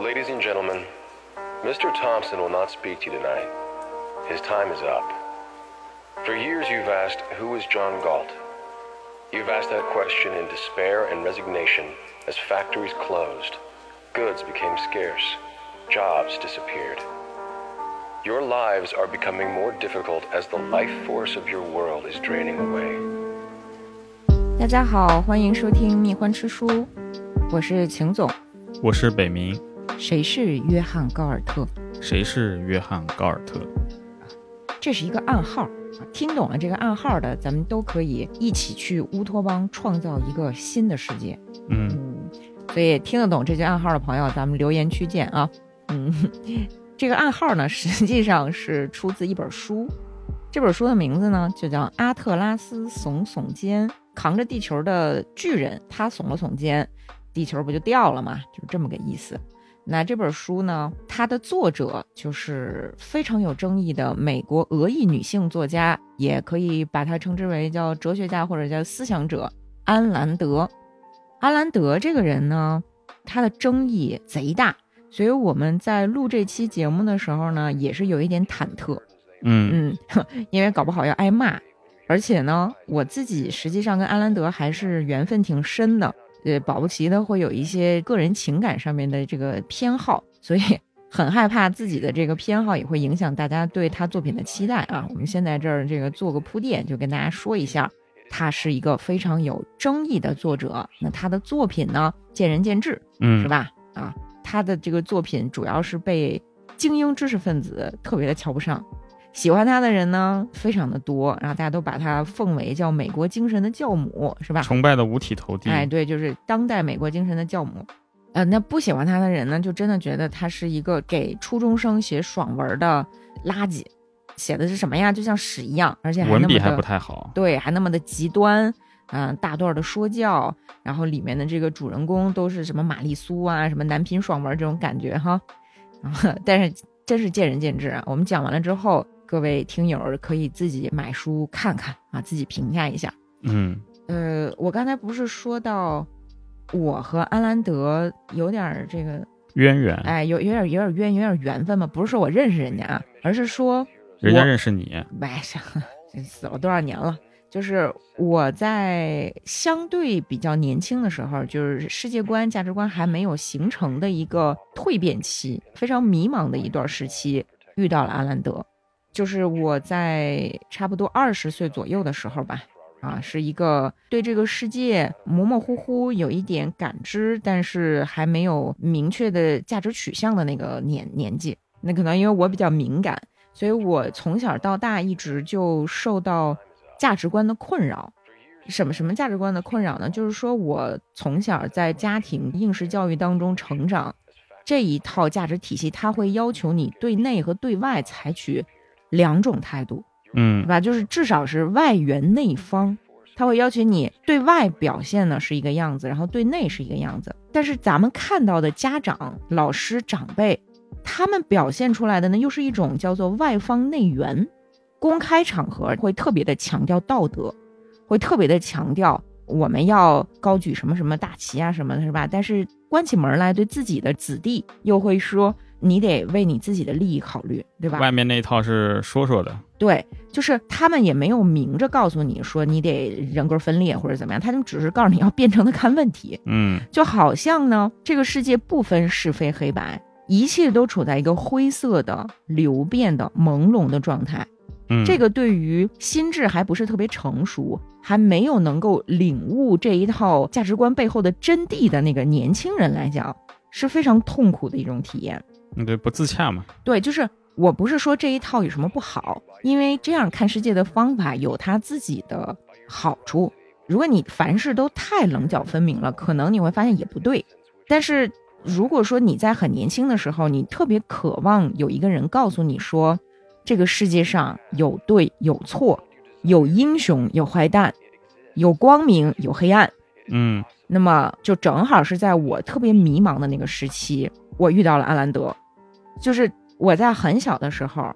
Ladies and gentlemen, Mr. Thompson will not speak to you tonight. His time is up. For years you've asked, who is John Galt? You've asked that question in despair and resignation as factories closed, goods became scarce, jobs disappeared. Your lives are becoming more difficult as the life force of your world is draining away. 大家好，欢迎收听《蜜獾吃书》，我是秦总。我是北明， 谁是约翰·高尔特？谁是约翰·高尔特？这是一个暗号，听懂了这个暗号的，咱们都可以一起去乌托邦创造一个新的世界。嗯，所以听得懂这句暗号的朋友，咱们留言区见啊。嗯，这个暗号呢，实际上是出自一本书，这本书的名字呢就叫《阿特拉斯耸耸肩》，扛着地球的巨人，他耸了耸肩，地球不就掉了吗？就是这么个意思。那这本书呢，它的作者就是非常有争议的美国俄裔女性作家，也可以把它称之为叫哲学家或者叫思想者安兰德。安兰德这个人呢，他的争议贼大，所以我们在录这期节目的时候呢，也是有一点忐忑。嗯嗯，因为搞不好要挨骂，而且呢，我自己实际上跟安兰德还是缘分挺深的。呃，保不齐的会有一些个人情感上面的这个偏好，所以 很害怕自己的这个偏好也会影响大家对他作品的期待啊。我们先在这儿这个做个铺垫，就跟大家说一下，他是一个非常有争议的作者。那他的作品呢，见仁见智，嗯，是吧？啊，他的这个作品主要是被精英知识分子特别的瞧不上。喜欢他的人呢，非常的多，然后大家都把他奉为叫美国精神的教母，是吧？崇拜的五体投地。哎，对，就是当代美国精神的教母。呃，那不喜欢他的人呢，就真的觉得他是一个给初中生写爽文的垃圾，写的是什么呀？就像屎一样，而且还文笔还不太好。对，还那么的极端，嗯、大段的说教，然后里面的这个主人公都是什么玛丽苏啊，什么男频爽文这种感觉哈。啊，但是真是见仁见智啊。我们讲完了之后，各位听友可以自己买书看看啊，自己评价一下。嗯呃，我刚才不是说到我和安兰德有点儿这个，渊源，哎，有有点有点渊有点缘分吗？不是说我认识人家啊，而是说人家认识你。哎，呀死了多少年了？就是我在相对比较年轻的时候，就是世界观、价值观还没有形成的一个蜕变期，非常迷茫的一段时期，遇到了阿兰德。就是我在差不多二十岁左右的时候吧，啊，是一个对这个世界模模糊糊有一点感知，但是还没有明确的价值取向的那个年年纪。那可能因为我比较敏感，所以我从小到大一直就受到价值观的困扰。什么什么价值观的困扰呢？就是说我从小在家庭应试教育当中成长，这一套价值体系，它会要求你对内和对外采取两种态度，嗯对吧？就是至少是外圆内方，他会要求你对外表现呢是一个样子，然后对内是一个样子。但是咱们看到的家长、老师、长辈，他们表现出来的呢，又是一种叫做外方内圆。公开场合会特别的强调道德，会特别的强调我们要高举什么什么大旗啊什么的，是吧？但是关起门来对自己的子弟又会说，你得为你自己的利益考虑，对吧？外面那一套是说说的。对，就是他们也没有明着告诉你说你得人格分裂或者怎么样，他们只是告诉你要辩证的看问题，嗯就好像呢，这个世界不分是非黑白，一切都处在一个灰色的、流变的、朦胧的状态。嗯，这个对于心智还不是特别成熟，还没有能够领悟这一套价值观背后的真谛的那个年轻人来讲，是非常痛苦的一种体验。嗯对不自洽嘛。对，就是我不是说这一套有什么不好，因为这样看世界的方法有它自己的好处。如果你凡事都太棱角分明了，可能你会发现也不对。但是如果说你在很年轻的时候，你特别渴望有一个人告诉你说，这个世界上有对有错，有英雄有坏蛋，有光明有黑暗，嗯那么就正好是在我特别迷茫的那个时期，我遇到了阿兰德。就是我在很小的时候，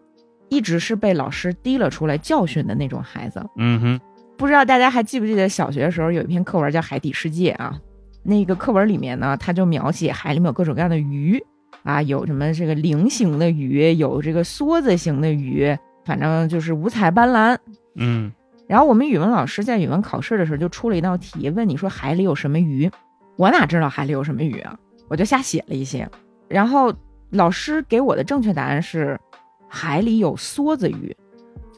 一直是被老师提了出来教训的那种孩子。嗯哼，不知道大家还记不记得小学的时候有一篇课文叫《海底世界》啊？那个课文里面呢，它就描写海里面有各种各样的鱼，啊，有什么这个菱形的鱼，有这个梭子形的鱼，反正就是五彩斑斓。嗯，然后我们语文老师在语文考试的时候就出了一道题，问你说海里有什么鱼？我哪知道海里有什么鱼啊？我就瞎写了一些。然后老师给我的正确答案是，海里有梭子鱼。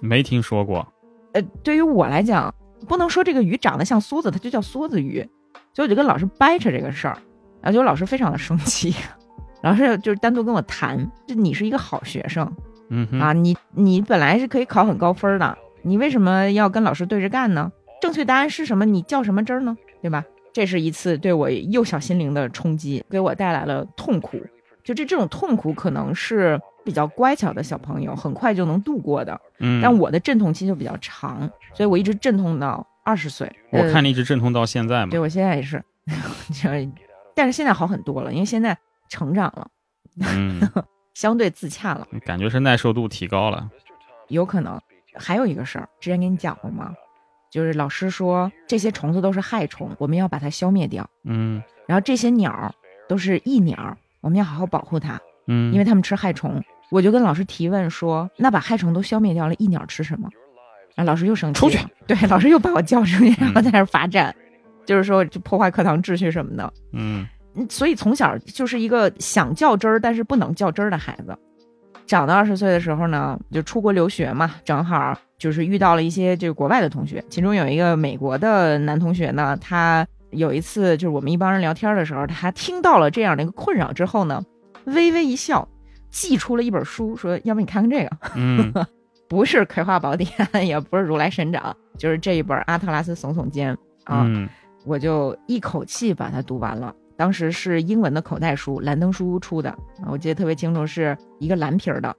没听说过。呃，对于我来讲，不能说这个鱼长得像梭子，它就叫梭子鱼。所以我就跟老师掰扯这个事儿，然后就老师非常的生气。老师就是单独跟我谈，就你是一个好学生，嗯啊，你你本来是可以考很高分的，你为什么要跟老师对着干呢？正确答案是什么？你较什么真儿呢？对吧？这是一次对我幼小心灵的冲击，给我带来了痛苦。就这这种痛苦，可能是比较乖巧的小朋友很快就能度过的，嗯，但我的阵痛期就比较长，所以我一直阵痛到二十岁。我看你一直阵痛到现在嘛，对我现在也 是，但是现在好很多了，因为现在。成长了，嗯，相对自洽了，感觉是耐受度提高了，有可能。还有一个事儿，之前跟你讲过吗？就是老师说这些虫子都是害虫，我们要把它消灭掉。嗯，然后这些鸟都是益鸟，我们要好好保护它。嗯，因为他们吃害虫。我就跟老师提问说，那把害虫都消灭掉了，益鸟吃什么？啊，老师又生气，出去。对，老师又把我叫出去，然后在那罚站，就是说就破坏课堂秩序什么的。嗯。所以从小就是一个想较真儿，但是不能较真儿的孩子。长到二十岁的时候呢，就出国留学嘛，正好就是遇到了一些这个国外的同学，其中有一个美国的男同学呢，他有一次就是我们一帮人聊天的时候，他听到了这样的一个困扰之后呢，微微一笑，寄出了一本书，说：“要不你看看这个。”嗯，不是《葵花宝典》，也不是《如来神掌》，就是这一本《阿特拉斯耸耸肩》啊，我就一口气把它读完了。当时是英文的口袋书，兰登书屋出的，我记得特别清楚，是一个蓝皮儿的。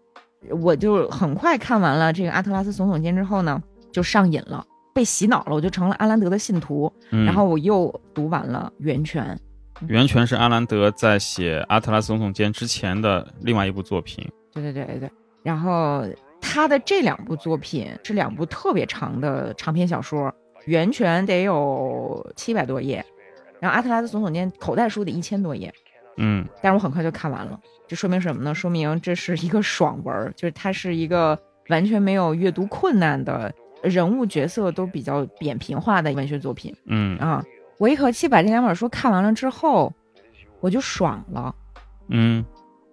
我就很快看完了这个《阿特拉斯耸耸肩》之后呢，就上瘾了，被洗脑了，我就成了阿兰德的信徒。然后我又读完了《源泉》。源泉是阿兰德在写《阿特拉斯耸耸肩》之前的另外一部作品。对对对对对。然后他的这两部作品是两部特别长的长篇小说，《源泉》得有七百多页。然后阿特拉斯耸耸肩口袋书得一千多页，嗯，但是我很快就看完了，这说明什么呢？说明这是一个爽文，就是它是一个完全没有阅读困难的人物角色都比较扁平化的文学作品。嗯啊，我一口气把这两本书看完了之后，我就爽了，嗯，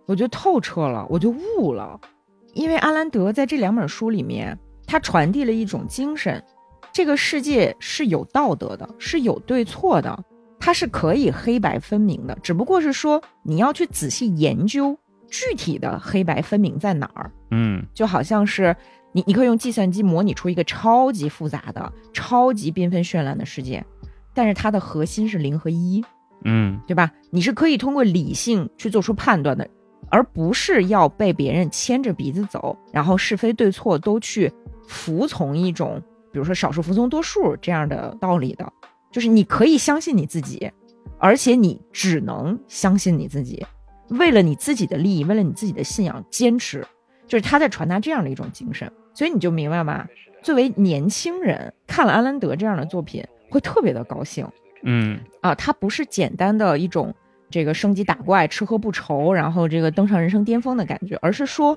我就透彻了，我就悟了，因为阿兰德在这两本书里面，他传递了一种精神，这个世界是有道德的，是有对错的。它是可以黑白分明的，只不过是说你要去仔细研究具体的黑白分明在哪儿。嗯，就好像是你，你可以用计算机模拟出一个超级复杂的、超级缤纷绚烂的世界，但是它的核心是零和一。嗯，对吧？你是可以通过理性去做出判断的，而不是要被别人牵着鼻子走，然后是非对错都去服从一种，比如说少数服从多数这样的道理的。就是你可以相信你自己，而且你只能相信你自己，为了你自己的利益，为了你自己的信仰坚持。就是他在传达这样的一种精神，所以你就明白吗。作为年轻人看了安兰德这样的作品，会特别的高兴。嗯啊，它不是简单的一种这个升级打怪、吃喝不愁，然后这个登上人生巅峰的感觉，而是说，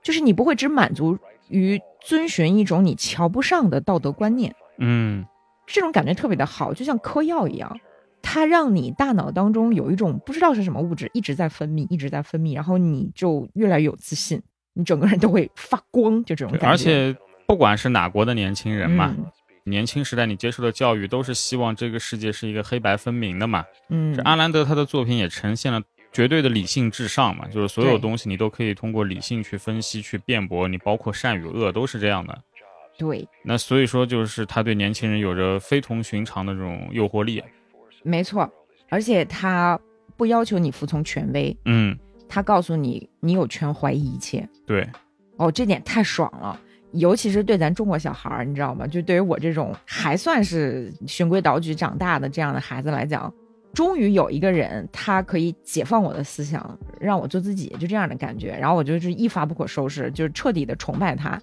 就是你不会只满足于遵循一种你瞧不上的道德观念。嗯。这种感觉特别的好，就像嗑药一样，它让你大脑当中有一种不知道是什么物质一直在分泌，一直在分泌，然后你就越来越有自信，你整个人都会发光，就这种感觉。而且不管是哪国的年轻人嘛，年轻时代你接受的教育都是希望这个世界是一个黑白分明的嘛。嗯，这阿兰德他的作品也呈现了绝对的理性至上嘛，就是所有东西你都可以通过理性去分析、去辩驳，你包括善与恶都是这样的。对，那所以说，就是他对年轻人有着非同寻常的这种诱惑力。没错，而且他不要求你服从权威，嗯，他告诉你你有权怀疑一切。对，哦，这点太爽了，尤其是对咱中国小孩儿，你知道吗？就对于我这种还算是循规蹈矩长大的这样的孩子来讲，终于有一个人他可以解放我的思想，让我做自己，就这样的感觉。然后我就是一发不可收拾，就是彻底的崇拜他。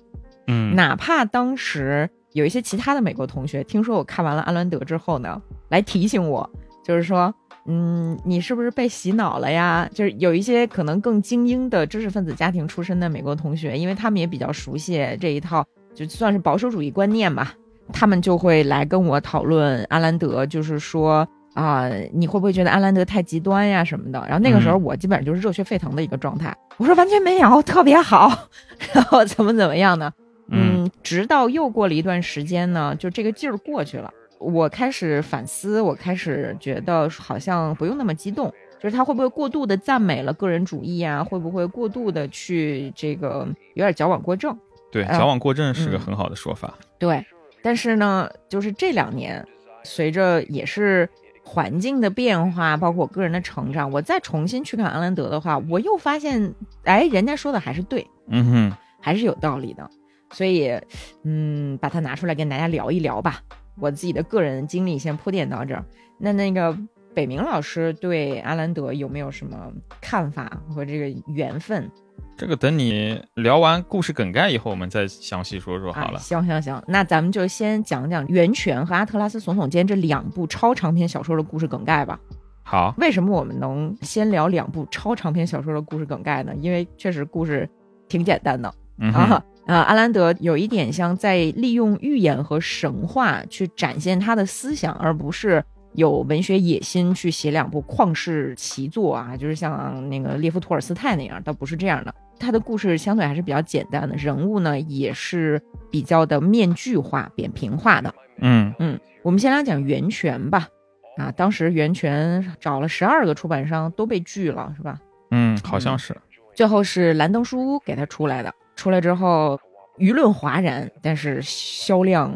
嗯，哪怕当时有一些其他的美国同学听说我看完了《阿兰德》之后呢，来提醒我，就是说嗯，你是不是被洗脑了呀？就是有一些可能更精英的知识分子家庭出身的美国同学，因为他们也比较熟悉这一套，就算是保守主义观念吧，他们就会来跟我讨论阿兰德，就是说啊，你会不会觉得阿兰德太极端呀什么的？然后那个时候我基本上就是热血沸腾的一个状态，我说完全没有，特别好，然后怎么怎么样呢？嗯，直到又过了一段时间呢，就这个劲儿过去了。我开始反思，我开始觉得好像不用那么激动，就是他会不会过度的赞美了个人主义啊？会不会过度的去这个有点矫枉过正？对，矫枉过正是个很好的说法。对，但是呢，就是这两年，随着也是环境的变化，包括我个人的成长，我再重新去看安兰德的话，我又发现，哎，人家说的还是对，嗯哼，还是有道理的。所以，嗯，把它拿出来跟大家聊一聊吧。我自己的个人经历先铺垫到这儿，那那个北明老师对阿兰德有没有什么看法和这个缘分？这个等你聊完故事梗概以后，我们再详细说说好了。行行行，那咱们就先讲讲《源泉》和《阿特拉斯耸耸肩》这两部超长篇小说的故事梗概吧。好，为什么我们能先聊两部超长篇小说的故事梗概呢？因为确实故事挺简单的啊。啊，阿兰德有一点像在利用寓言和神话去展现他的思想，而不是有文学野心去写两部旷世奇作啊，就是像那个列夫·托尔斯泰那样，倒不是这样的。他的故事相对还是比较简单的，人物呢也是比较的面具化、扁平化的。嗯嗯，我们先来讲《源泉》吧。啊，当时《源泉》找了十二个出版商都被拒了，是吧？嗯，好像是。最后是兰登书屋给他出来的。出来之后，舆论哗然，但是销量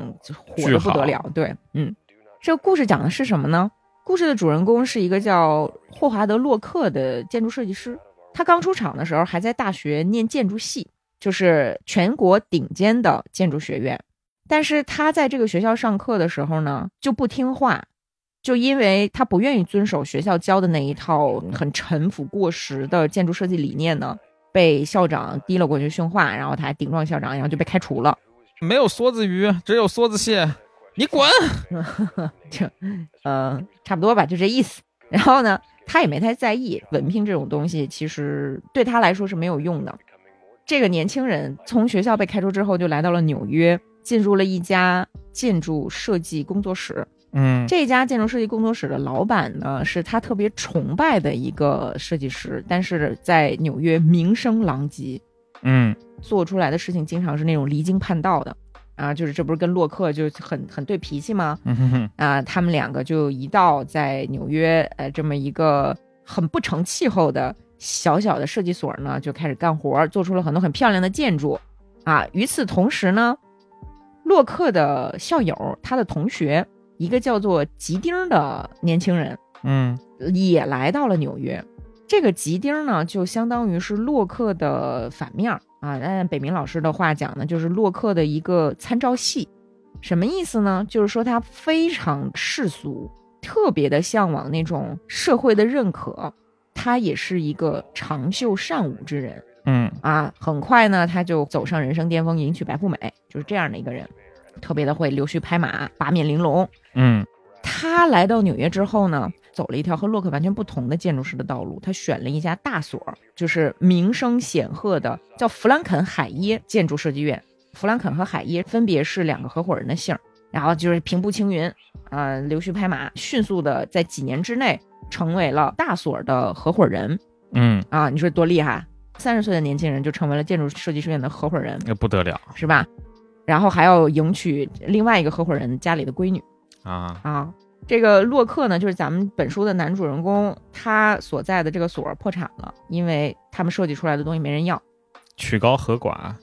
火的不得了。对，嗯，这个故事讲的是什么呢？故事的主人公是一个叫霍华德·洛克的建筑设计师。他刚出场的时候还在大学念建筑系，就是全国顶尖的建筑学院。但是他在这个学校上课的时候呢，就不听话，就因为他不愿意遵守学校教的那一套很陈腐过时的建筑设计理念呢。被校长提了过去训话，然后他还顶撞校长，然后就被开除了。没有梭子鱼，只有梭子蟹，你滚！就，呃，差不多吧，就这意思。然后呢，他也没太在意文凭这种东西，其实对他来说是没有用的。这个年轻人从学校被开除之后，就来到了纽约，进入了一家建筑设计工作室。嗯，这家建筑设计工作室的老板呢，是他特别崇拜的一个设计师，但是在纽约名声狼藉。嗯，做出来的事情经常是那种离经叛道的，啊，就是这不是跟洛克就很很对脾气吗？嗯哼啊，他们两个就一道在纽约呃这么一个很不成气候的小小的设计所呢，就开始干活，做出了很多很漂亮的建筑。啊，与此同时呢，洛克的校友，他的同学。一个叫做吉丁的年轻人，嗯，也来到了纽约。这个吉丁呢，就相当于是洛克的反面啊。按北明老师的话讲呢，就是洛克的一个参照系。什么意思呢？就是说他非常世俗，特别的向往那种社会的认可。他也是一个长袖善舞之人，嗯啊，很快呢，他就走上人生巅峰，迎娶白富美，就是这样的一个人。特别的会溜须拍马、八面玲珑。嗯，他来到纽约之后呢，走了一条和洛克完全不同的建筑师的道路。他选了一家大所，就是名声显赫的叫弗兰肯海耶建筑设计院。弗兰肯和海耶分别是两个合伙人的姓，然后就是平步青云，啊，溜须拍马，迅速的在几年之内成为了大所的合伙人。嗯，啊，你说多厉害？三十岁的年轻人就成为了建筑设计师院的合伙人，那不得了，是吧？然后还要迎娶另外一个合伙人家里的闺女，啊啊！这个洛克呢，就是咱们本书的男主人公，他所在的这个所破产了，因为他们设计出来的东西没人要，曲高和寡。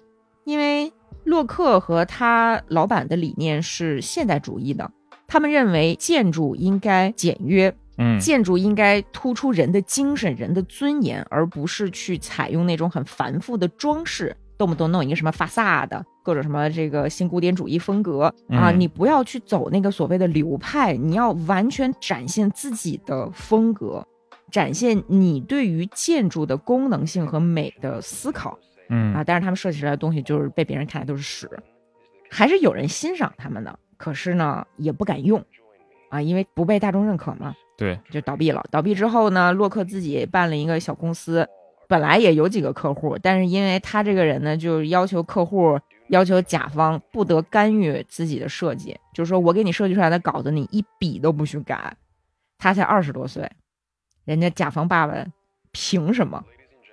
因为洛克和他老板的理念是现代主义的，他们认为建筑应该简约，嗯，建筑应该突出人的精神、人的尊严，而不是去采用那种很繁复的装饰。动不动弄一个什么发萨的，各种什么这个新古典主义风格啊，你不要去走那个所谓的流派，你要完全展现自己的风格，展现你对于建筑的功能性和美的思考，嗯啊，但是他们设计出来的东西就是被别人看来都是屎，还是有人欣赏他们的，可是呢也不敢用，啊，因为不被大众认可嘛。对，就倒闭了。倒闭之后呢，洛克自己办了一个小公司，本来也有几个客户，但是因为他这个人呢，就要求客户、要求甲方不得干预自己的设计，就是说我给你设计出来的稿子，你一笔都不许改。他才二十多岁，人家甲方爸爸凭什么？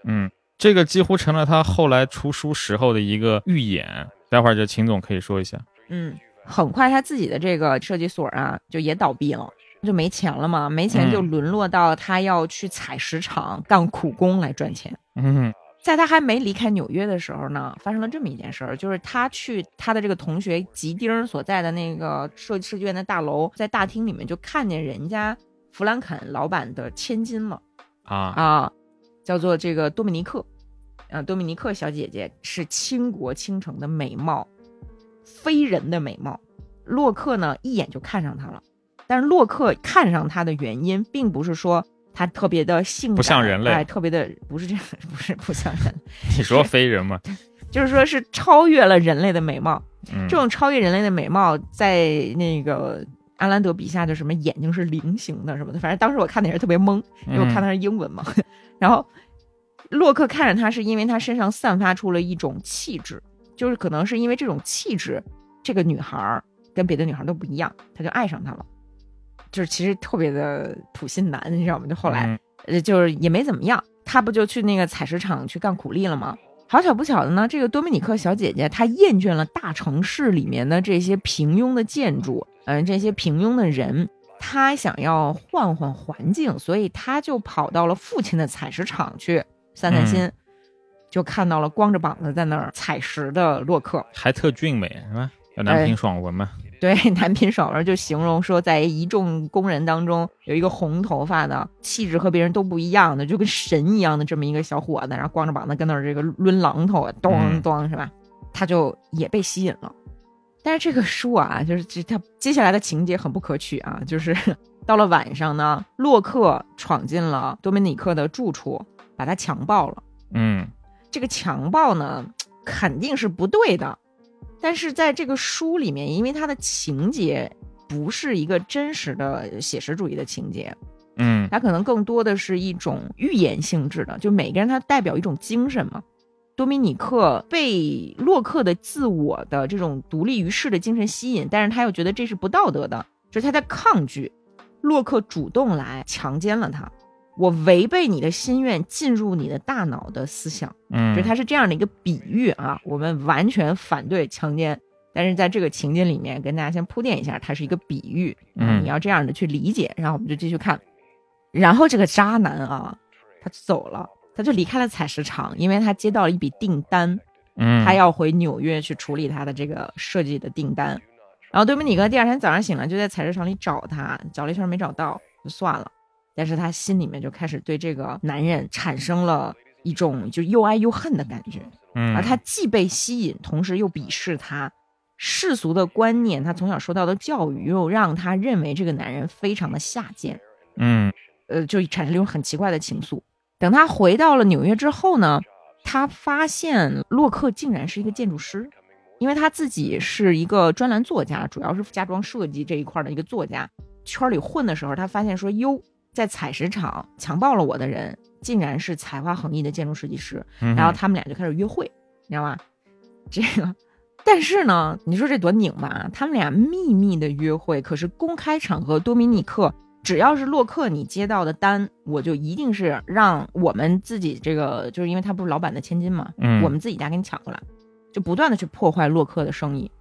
嗯，这个几乎成了他后来出书时候的一个预演。待会儿就秦总可以说一下。嗯，很快他自己的这个设计所啊，就也倒闭了，就没钱了嘛，没钱就沦落到他要去采石场干苦工来赚钱。嗯，在他还没离开纽约的时候呢，发生了这么一件事儿，就是他去他的这个同学吉丁所在的那个设计设计院的大楼，在大厅里面就看见人家。弗兰肯老板的千金了啊啊，叫做这个多米尼克，啊，多米尼克小姐姐是倾国倾城的美貌，非人的美貌。洛克呢一眼就看上她了，但是洛克看上她的原因，并不是说她特别的性感，不像人类，哎，特别的不是这样，不是不像人。你说非人吗？就是说是超越了人类的美貌。这种超越人类的美貌，在那个。阿兰德笔下的什么眼睛是菱形的什么的，反正当时我看的也是特别懵，因为我看的是英文嘛。然后洛克看着他，是因为他身上散发出了一种气质，就是可能是因为这种气质，这个女孩跟别的女孩都不一样，他就爱上她了。就是其实特别的土心男，你知道吗？就后来呃，就是也没怎么样，他不就去那个采石场去干苦力了吗？好巧不巧的呢，这个多米尼克小姐姐她厌倦了大城市里面的这些平庸的建筑。嗯，这些平庸的人，她想要换换环境，所以她就跑到了父亲的采石场去散散心，就看到了光着膀子在那儿采石的洛克，还特俊美是吧？叫男频爽文嘛？对，男频爽文就形容说，在一众工人当中有一个红头发的，气质和别人都不一样的，就跟神一样的这么一个小伙子，然后光着膀子跟那儿这个抡榔头，咚咚是吧？他就也被吸引了。但是这个书啊，就是这他接下来的情节很不可取啊，就是 到了晚上呢，洛克闯进了多米尼克的住处，把他强暴了。嗯，这个强暴呢肯定是不对的，但是在这个书里面，因为它的情节不是一个真实的写实主义的情节，嗯，它可能更多的是一种寓言性质的，就每个人他代表一种精神嘛。多米尼克被洛克的自我的这种独立于世的精神吸引，但是他又觉得这是不道德的，就是他在抗拒洛克主动来强奸了他。我违背你的心愿，进入你的大脑的思想，嗯，就它是这样的一个比喻啊。我们完全反对强奸，但是在这个情节里面，跟大家先铺垫一下，它是一个比喻，嗯，你要这样的去理解。然后我们就继续看，然后这个渣男啊，他走了。他就离开了采石场，因为他接到了一笔订单，嗯，他要回纽约去处理他的这个设计的订单。然后多米尼哥第二天早上醒了，就在采石场里找他，找了一圈没找到，就算了。但是他心里面就开始对这个男人产生了一种就又爱又恨的感觉，嗯，而他既被吸引，同时又鄙视他。世俗的观念，他从小受到的教育，又让他认为这个男人非常的下贱，嗯，呃，就产生了一种很奇怪的情愫。等他回到了纽约之后呢，他发现洛克竟然是一个建筑师，因为他自己是一个专栏作家，主要是家装设计这一块的一个作家。圈里混的时候，他发现说：“哟，在采石场强暴了我的人，竟然是才华横溢的建筑设计师。”然后他们俩就开始约会，你知道吗？这个，但是呢，你说这多拧巴？他们俩秘密的约会，可是公开场合，多米尼克。只要是洛克你接到的单，我就一定是让我们自己这个，就是因为他不是老板的千金嘛，嗯，我们自己家给你抢过来，就不断的去破坏洛克的生意，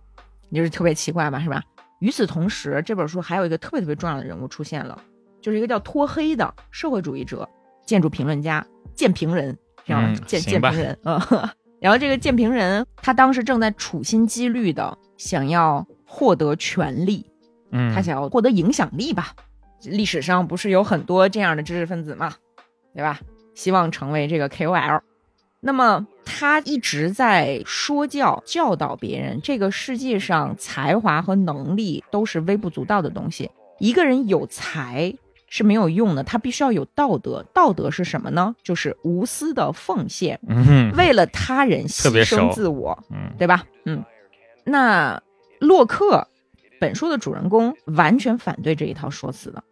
你就是特别奇怪吧，是吧？与此同时，这本书还有一个特别特别重要的人物出现了，就是一个叫脱黑的社会主义者建筑评论家建平人，知道吗？建建平人，嗯，然后这个建平人他当时正在处心积虑的想要获得权力，嗯，他想要获得影响力吧。历史上不是有很多这样的知识分子嘛，对吧？希望成为这个 KOL，那么他一直在说教教导别人，这个世界上才华和能力都是微不足道的东西。一个人有才是没有用的，他必须要有道德。道德是什么呢？就是无私的奉献，为了他人牺牲自我，嗯，对吧？嗯，那洛克本书的主人公完全反对这一套说辞的。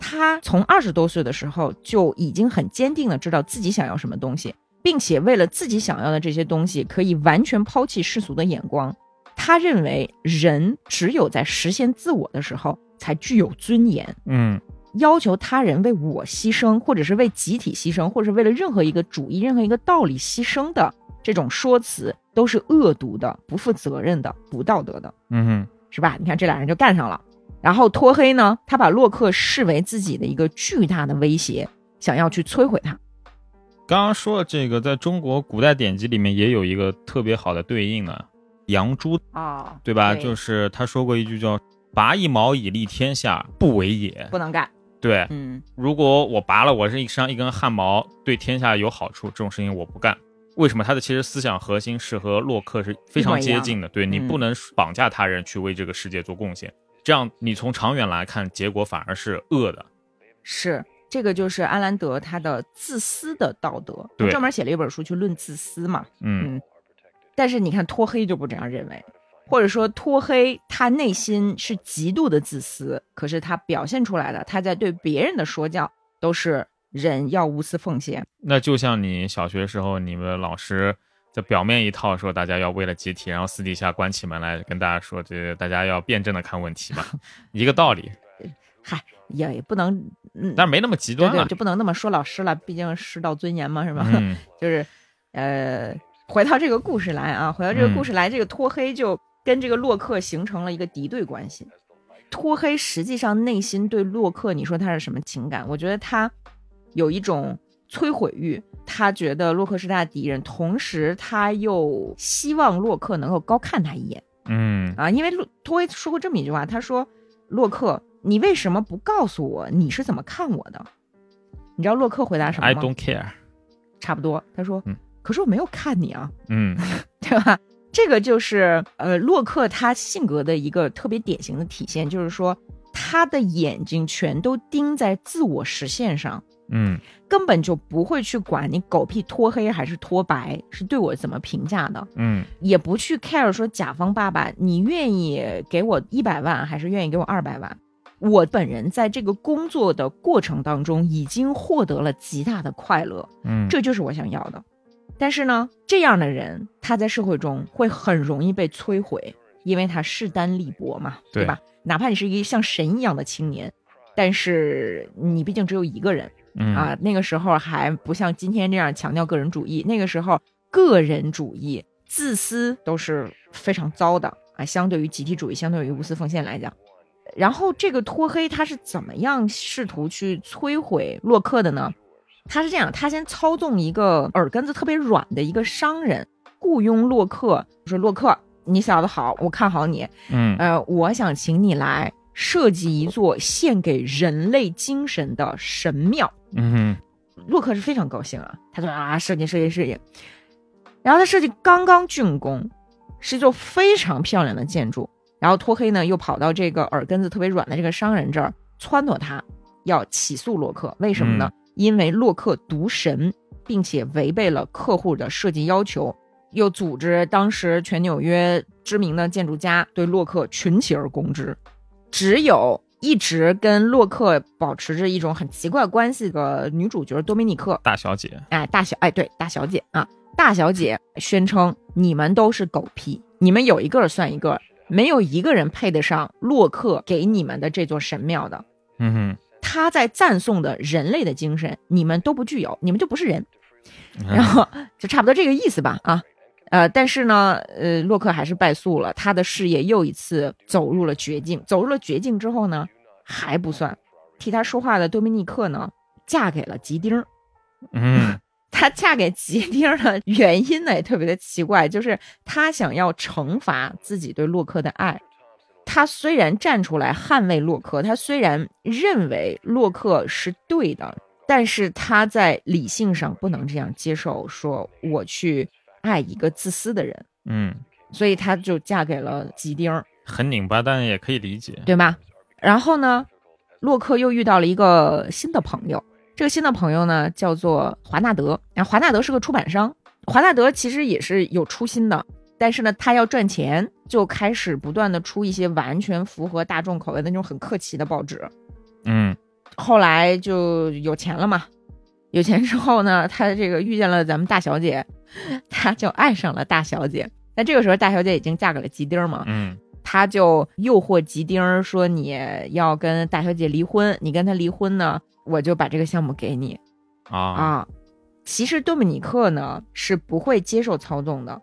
他从二十多岁的时候就已经很坚定的知道自己想要什么东西，并且为了自己想要的这些东西，可以完全抛弃世俗的眼光。他认为人只有在实现自我的时候才具有尊严。嗯要求他人为我牺牲，或者是为集体牺牲，或者是为了任何一个主义、任何一个道理牺牲的这种说辞，都是恶毒的、不负责任的、不道德的，嗯哼，是吧？你看这俩人就干上了。然后托黑呢，他把洛克视为自己的一个巨大的威胁，想要去摧毁他。刚刚说的这个，在中国古代典籍里面也有一个特别好的对应呢，杨朱，啊，对吧？对就是他说过一句叫“拔一毛以利天下，不为也不能干。”。对，嗯，如果我拔了我这身上一根汗毛，对天下有好处，这种事情我不干。为什么？他的其实思想核心是和洛克是非常接近的。对你嗯不能绑架他人去为这个世界做贡献，这样你从长远来看，结果反而是恶的。是这个就是安兰德他的自私的道德，专门写了一本书去论自私嘛。嗯嗯，但是你看托黑就不这样认为，或者说脱黑他内心是极度的自私，可是他表现出来的，他在对别人的说教都是人要无私奉献。那就像你小学时候，你们老师在表面一套说大家要为了集体，然后私底下关起门来跟大家说，这大家要辩证的看问题嘛，一个道理。嗨，也也不能，嗯，但是没那么极对对，端了。就不能那么说老师了，毕竟师道尊严嘛，是吧？嗯 就是，呃，回到这个故事来啊，回到这个故事来，这个脱黑就跟这个洛克形成了一个敌对关系。托黑实际上内心对洛克，你说他是什么情感？我觉得他有一种摧毁欲，他觉得洛克是他的敌人，同时他又希望洛克能够高看他一眼嗯啊，因为洛托黑说过这么一句话，他说：“洛克，你为什么不告诉我你是怎么看我的？”你知道洛克回答什么吗，I？don't care。差不多，他说：“嗯可是我没有看你啊。”嗯 对吧？这个就是呃，洛克他性格的一个特别典型的体现，就是说他的眼睛全都盯在自我实现上，嗯根本就不会去管你狗屁脱黑还是脱白，是对我怎么评价的，嗯也不去 care 说甲方爸爸你愿意给我一百万还是愿意给我二百万。我本人在这个工作的过程当中已经获得了极大的快乐，嗯，这就是我想要的。但是呢，这样的人他在社会中会很容易被摧毁，因为他势单力薄嘛，对吧？哪怕你是一个像神一样的青年，但是你毕竟只有一个人嗯啊。那个时候还不像今天这样强调个人主义，那个时候个人主义、自私都是非常糟的啊。相对于集体主义，相对于无私奉献来讲。然后这个托黑他是怎么样试图去摧毁洛克的呢？他是这样，他先操纵一个耳根子特别软的一个商人，雇佣洛克，说洛克，你小子好，我看好你，嗯呃，我想请你来设计一座献给人类精神的神庙。嗯洛克是非常高兴啊，他说啊，设计设计设计，然后他设计刚刚竣工，是一座非常漂亮的建筑。然后托黑呢又跑到这个耳根子特别软的这个商人这儿撺掇他要起诉洛克，为什么呢？因为洛克渎神，并且违背了客户的设计要求，又组织当时全纽约知名的建筑家对洛克群起而攻之。只有一直跟洛克保持着一种很奇怪关系的女主角多米尼克，大小姐，哎，大小，哎，对，大小姐啊，大小姐宣称你们都是狗屁，你们有一个算一个，没有一个人配得上洛克给你们的这座神庙的。嗯哼他在赞颂的人类的精神，你们都不具有，你们就不是人。嗯然后就差不多这个意思吧啊，呃，但是呢，呃，洛克还是败诉了，他的事业又一次走入了绝境。走入了绝境之后呢，还不算，替他说话的多米尼克呢，嫁给了吉丁儿。嗯 她嫁给吉丁儿的原因呢，也特别的奇怪，就是她想要惩罚自己对洛克的爱。她虽然站出来捍卫洛克，他虽然认为洛克是对的，但是他在理性上不能这样接受，说我去爱一个自私的人，嗯，所以他就嫁给了吉丁儿。很拧巴，但也可以理解。对吧？然后呢，洛克又遇到了一个新的朋友，这个新的朋友呢叫做华纳德。然后华纳德是个出版商，华纳德其实也是有初心的，但是呢，他要赚钱，就开始不断的出一些完全符合大众口味的那种很客气的报纸。嗯后来就有钱了嘛，有钱之后呢，他这个遇见了咱们大小姐，他就爱上了大小姐。那这个时候，大小姐已经嫁给了吉丁嘛，嗯他就诱惑吉丁儿说：“你要跟大小姐离婚，你跟他离婚呢，我就把这个项目给你啊啊。”其实多米尼克呢是不会接受操纵的，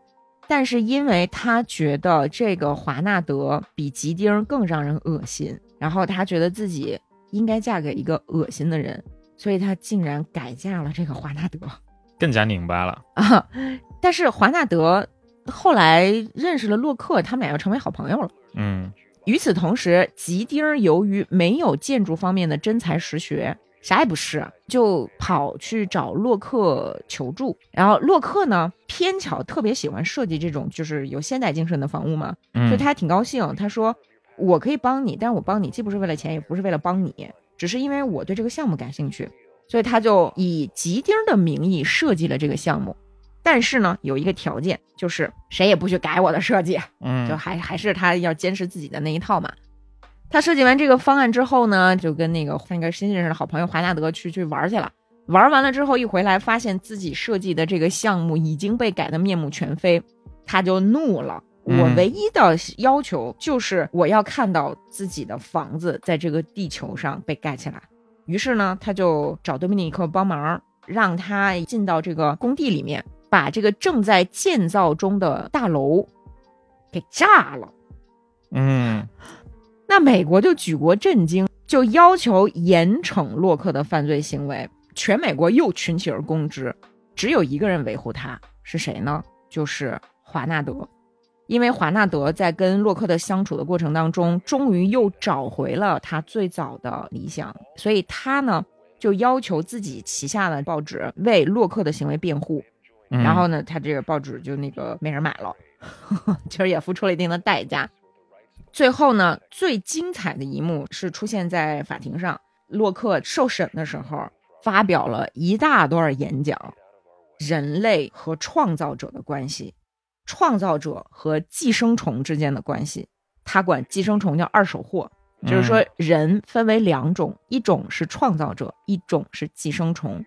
但是因为他觉得这个华纳德比吉丁儿更让人恶心，然后他觉得自己应该嫁给一个恶心的人，所以他竟然改嫁了这个华纳德。更加拧巴了。啊，但是华纳德后来认识了洛克，他们俩又成为好朋友了。嗯与此同时，吉丁儿由于没有建筑方面的真才实学，啥也不是，就跑去找洛克求助。然后洛克呢，偏巧特别喜欢设计这种就是有现代精神的房屋嘛，嗯，所以他还挺高兴。他说：“我可以帮你，但是我帮你既不是为了钱，也不是为了帮你，只是因为我对这个项目感兴趣。”所以他就以吉丁儿的名义设计了这个项目。但是呢，有一个条件，就是谁也不许改我的设计。嗯就还还是他要坚持自己的那一套嘛。他设计完这个方案之后呢，就跟那个那个新认识的好朋友华纳德去去玩去了。玩完了之后一回来，发现自己设计的这个项目已经被改得面目全非，他就怒了。嗯我唯一的要求就是我要看到自己的房子在这个地球上被盖起来。于是呢，他就找多米尼克帮忙，让他进到这个工地里面，把这个正在建造中的大楼给炸了。嗯那美国就举国震惊，就要求严惩洛克的犯罪行为。全美国又群起而攻之，只有一个人维护他，是谁呢？就是华纳德。因为华纳德在跟洛克的相处的过程当中，终于又找回了他最早的理想，所以他呢就要求自己旗下的报纸为洛克的行为辩护。嗯，然后呢，他这个报纸就那个没人买了，其实也付出了一定的代价。最后呢，最精彩的一幕是出现在法庭上，洛克受审的时候发表了一大段演讲，人类和创造者的关系，创造者和寄生虫之间的关系。他管寄生虫叫二手货，就是说人分为两种，一种是创造者，一种是寄生虫。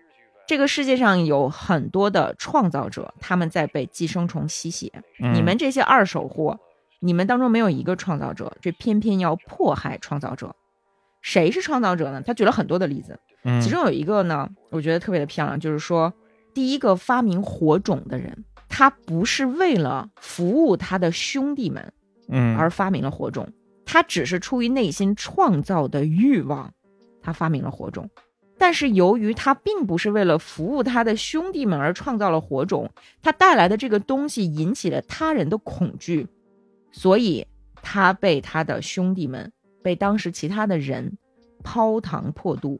这个世界上有很多的创造者，他们在被寄生虫吸血。嗯你们这些二手货，你们当中没有一个创造者，却偏偏要迫害创造者。谁是创造者呢？他举了很多的例子，嗯其中有一个呢，我觉得特别的漂亮，就是说，第一个发明火种的人，他不是为了服务他的兄弟们嗯而发明了火种，他只是出于内心创造的欲望，他发明了火种。但是由于他并不是为了服务他的兄弟们而创造了火种，他带来的这个东西引起了他人的恐惧，所以他被他的兄弟们，被当时其他的人抛糖破肚，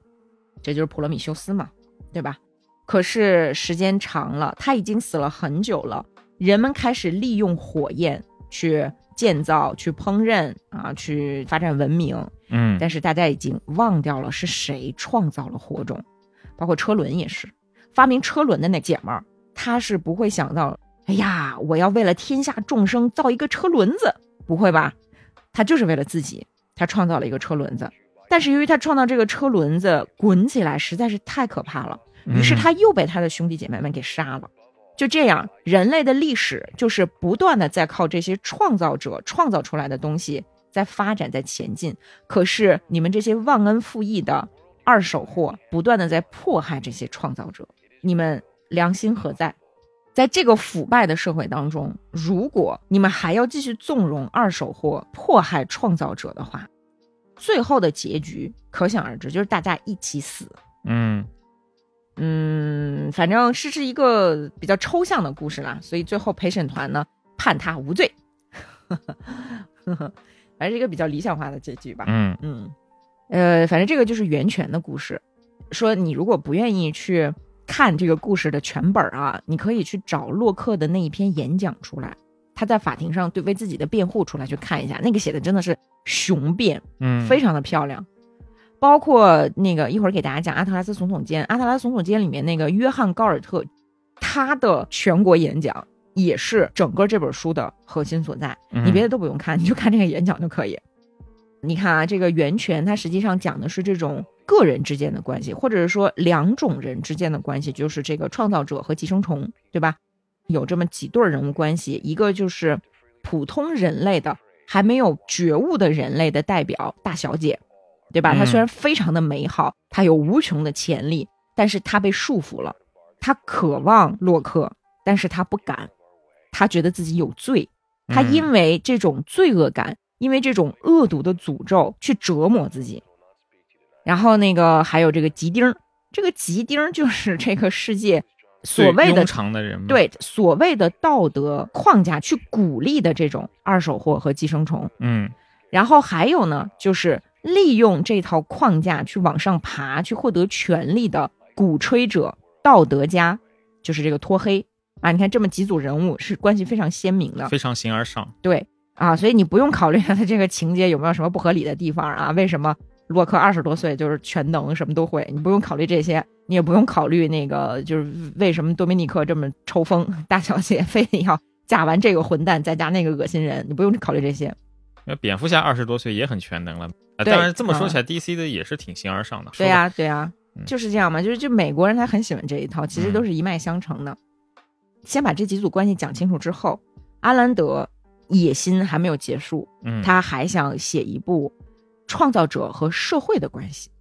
这就是普罗米修斯嘛，对吧？可是时间长了，他已经死了很久了，人们开始利用火焰去建造、去烹饪啊，去发展文明。嗯但是大家已经忘掉了是谁创造了火种，包括车轮也是。发明车轮的那姐们儿，她是不会想到，哎呀，我要为了天下众生造一个车轮子，不会吧？他就是为了自己，他创造了一个车轮子。但是由于他创造这个车轮子滚起来实在是太可怕了，于是他又被他的兄弟姐妹们给杀了。就这样，人类的历史就是不断的在靠这些创造者创造出来的东西在发展，在前进。可是你们这些忘恩负义的二手货，不断的在迫害这些创造者，你们良心何在？在这个腐败的社会当中，如果你们还要继续纵容二手货迫害创造者的话，最后的结局可想而知，就是大家一起死。嗯嗯，反正是是一个比较抽象的故事啦，所以最后陪审团呢判他无罪，反正是一个比较理想化的结局吧。嗯嗯，呃，反正这个就是源泉的故事。说你如果不愿意去看这个故事的全本儿啊，你可以去找洛克的那一篇演讲出来，他在法庭上对为自己的辩护出来去看一下，那个写的真的是雄辩，嗯，非常的漂亮。包括那个一会儿给大家讲阿特拉斯总统监，阿特拉斯总统监里面那个约翰高尔特，他的全国演讲也是整个这本书的核心所在。嗯你别的都不用看，你就看这个演讲就可以。你看啊，这个源泉它实际上讲的是这种个人之间的关系，或者是说两种人之间的关系，就是这个创造者和寄生虫，对吧？有这么几对人物关系，一个就是普通人类的还没有觉悟的人类的代表大小姐，对吧？她虽然非常的美好，她有无穷的潜力，但是她被束缚了，她渴望洛克，但是她不敢，她觉得自己有罪，她因为这种罪恶感，因为这种恶毒的诅咒去折磨自己。然后那个还有这个吉丁，这个吉丁就是这个世界所谓的长的人，对所谓的道德框架去鼓励的这种二手货和寄生虫。嗯，然后还有呢，就是利用这套框架去往上爬，去获得权力的鼓吹者、道德家，就是这个托黑啊。你看这么几组人物是关系非常鲜明的，非常形而上。对啊，所以你不用考虑他的这个情节有没有什么不合理的地方啊？为什么？洛克二十多岁就是全能，什么都会，你不用考虑这些，你也不用考虑那个，就是为什么多米尼克这么抽风，大小姐 非得要嫁完这个混蛋再嫁那个恶心人，你不用考虑这些。那蝙蝠侠二十多岁也很全能了，当然这么说起来，DC 的也是挺形而上的。对呀，对呀，就是这样嘛，就是就美国人他很喜欢这一套，其实都是一脉相承的。先把这几组关系讲清楚之后，阿兰德野心还没有结束，嗯，他还想写一部。创造者和社会的关系，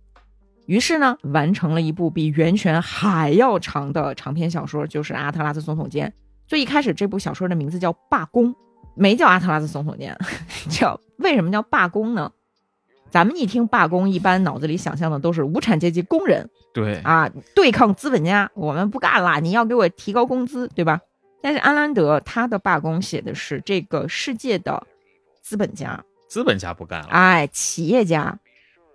于是呢，完成了一部比《源泉》还要长的长篇小说，就是《阿特拉斯总统间》。最一开始，这部小说的名字叫《罢工》，没叫《阿特拉斯总统间》，叫为什么叫罢工呢？咱们一听罢工，一般脑子里想象的都是无产阶级工人，对啊，对抗资本家，我们不干了，你要给我提高工资，对吧？但是安兰德他的罢工写的是这个世界的资本家。资本家不干了，哎，企业家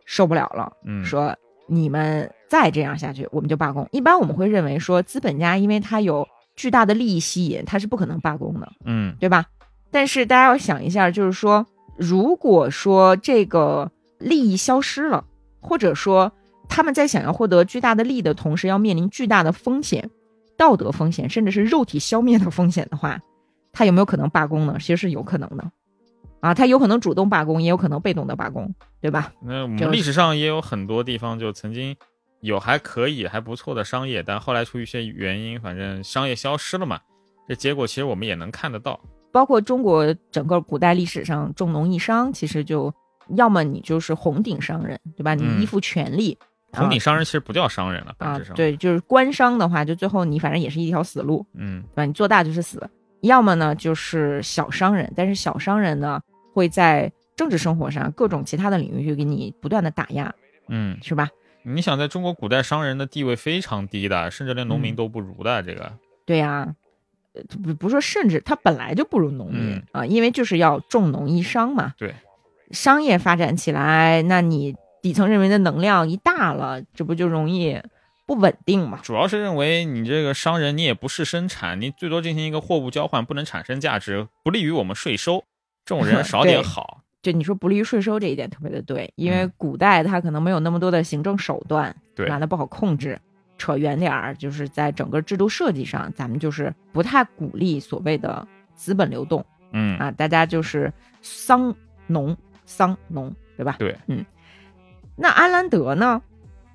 受不了了，嗯，说你们再这样下去，我们就罢工。一般我们会认为说，资本家因为他有巨大的利益吸引，他是不可能罢工的，嗯，对吧？但是大家要想一下，就是说，如果说这个利益消失了，或者说他们在想要获得巨大的利益的同时，要面临巨大的风险、道德风险，甚至是肉体消灭的风险的话，他有没有可能罢工呢？其实是有可能的。啊，他有可能主动罢工，也有可能被动的罢工，对吧？那我们历史上也有很多地方就曾经有还可以、还不错的商业，但后来出于一些原因，反正商业消失了嘛。这结果其实我们也能看得到，包括中国整个古代历史上重农抑商，其实就要么你就是红顶商人，对吧？你依附权力，红顶商人其实不叫商人了，本质上对，就是官商的话，就最后你反正也是一条死路，嗯，对吧？你做大就是死，要么呢就是小商人，但是小商人呢。会在政治生活上各种其他的领域去给你不断的打压，嗯，是吧？你想在中国古代商人的地位非常低的，甚至连农民都不如的这个。对呀，不不说甚至他本来就不如农民啊，因为就是要重农抑商嘛。对，商业发展起来，那你底层人民的能量一大了，这不就容易不稳定嘛？主要是认为你这个商人你也不是生产，你最多进行一个货物交换，不能产生价值，不利于我们税收。这种人少点好，就你说不利于税收这一点特别的对，因为古代他可能没有那么多的行政手段，对吧？他不好控制。扯远点儿，就是在整个制度设计上，咱们就是不太鼓励所谓的资本流动，嗯啊，大家就是桑农桑农，对吧？对，嗯。那安兰德呢，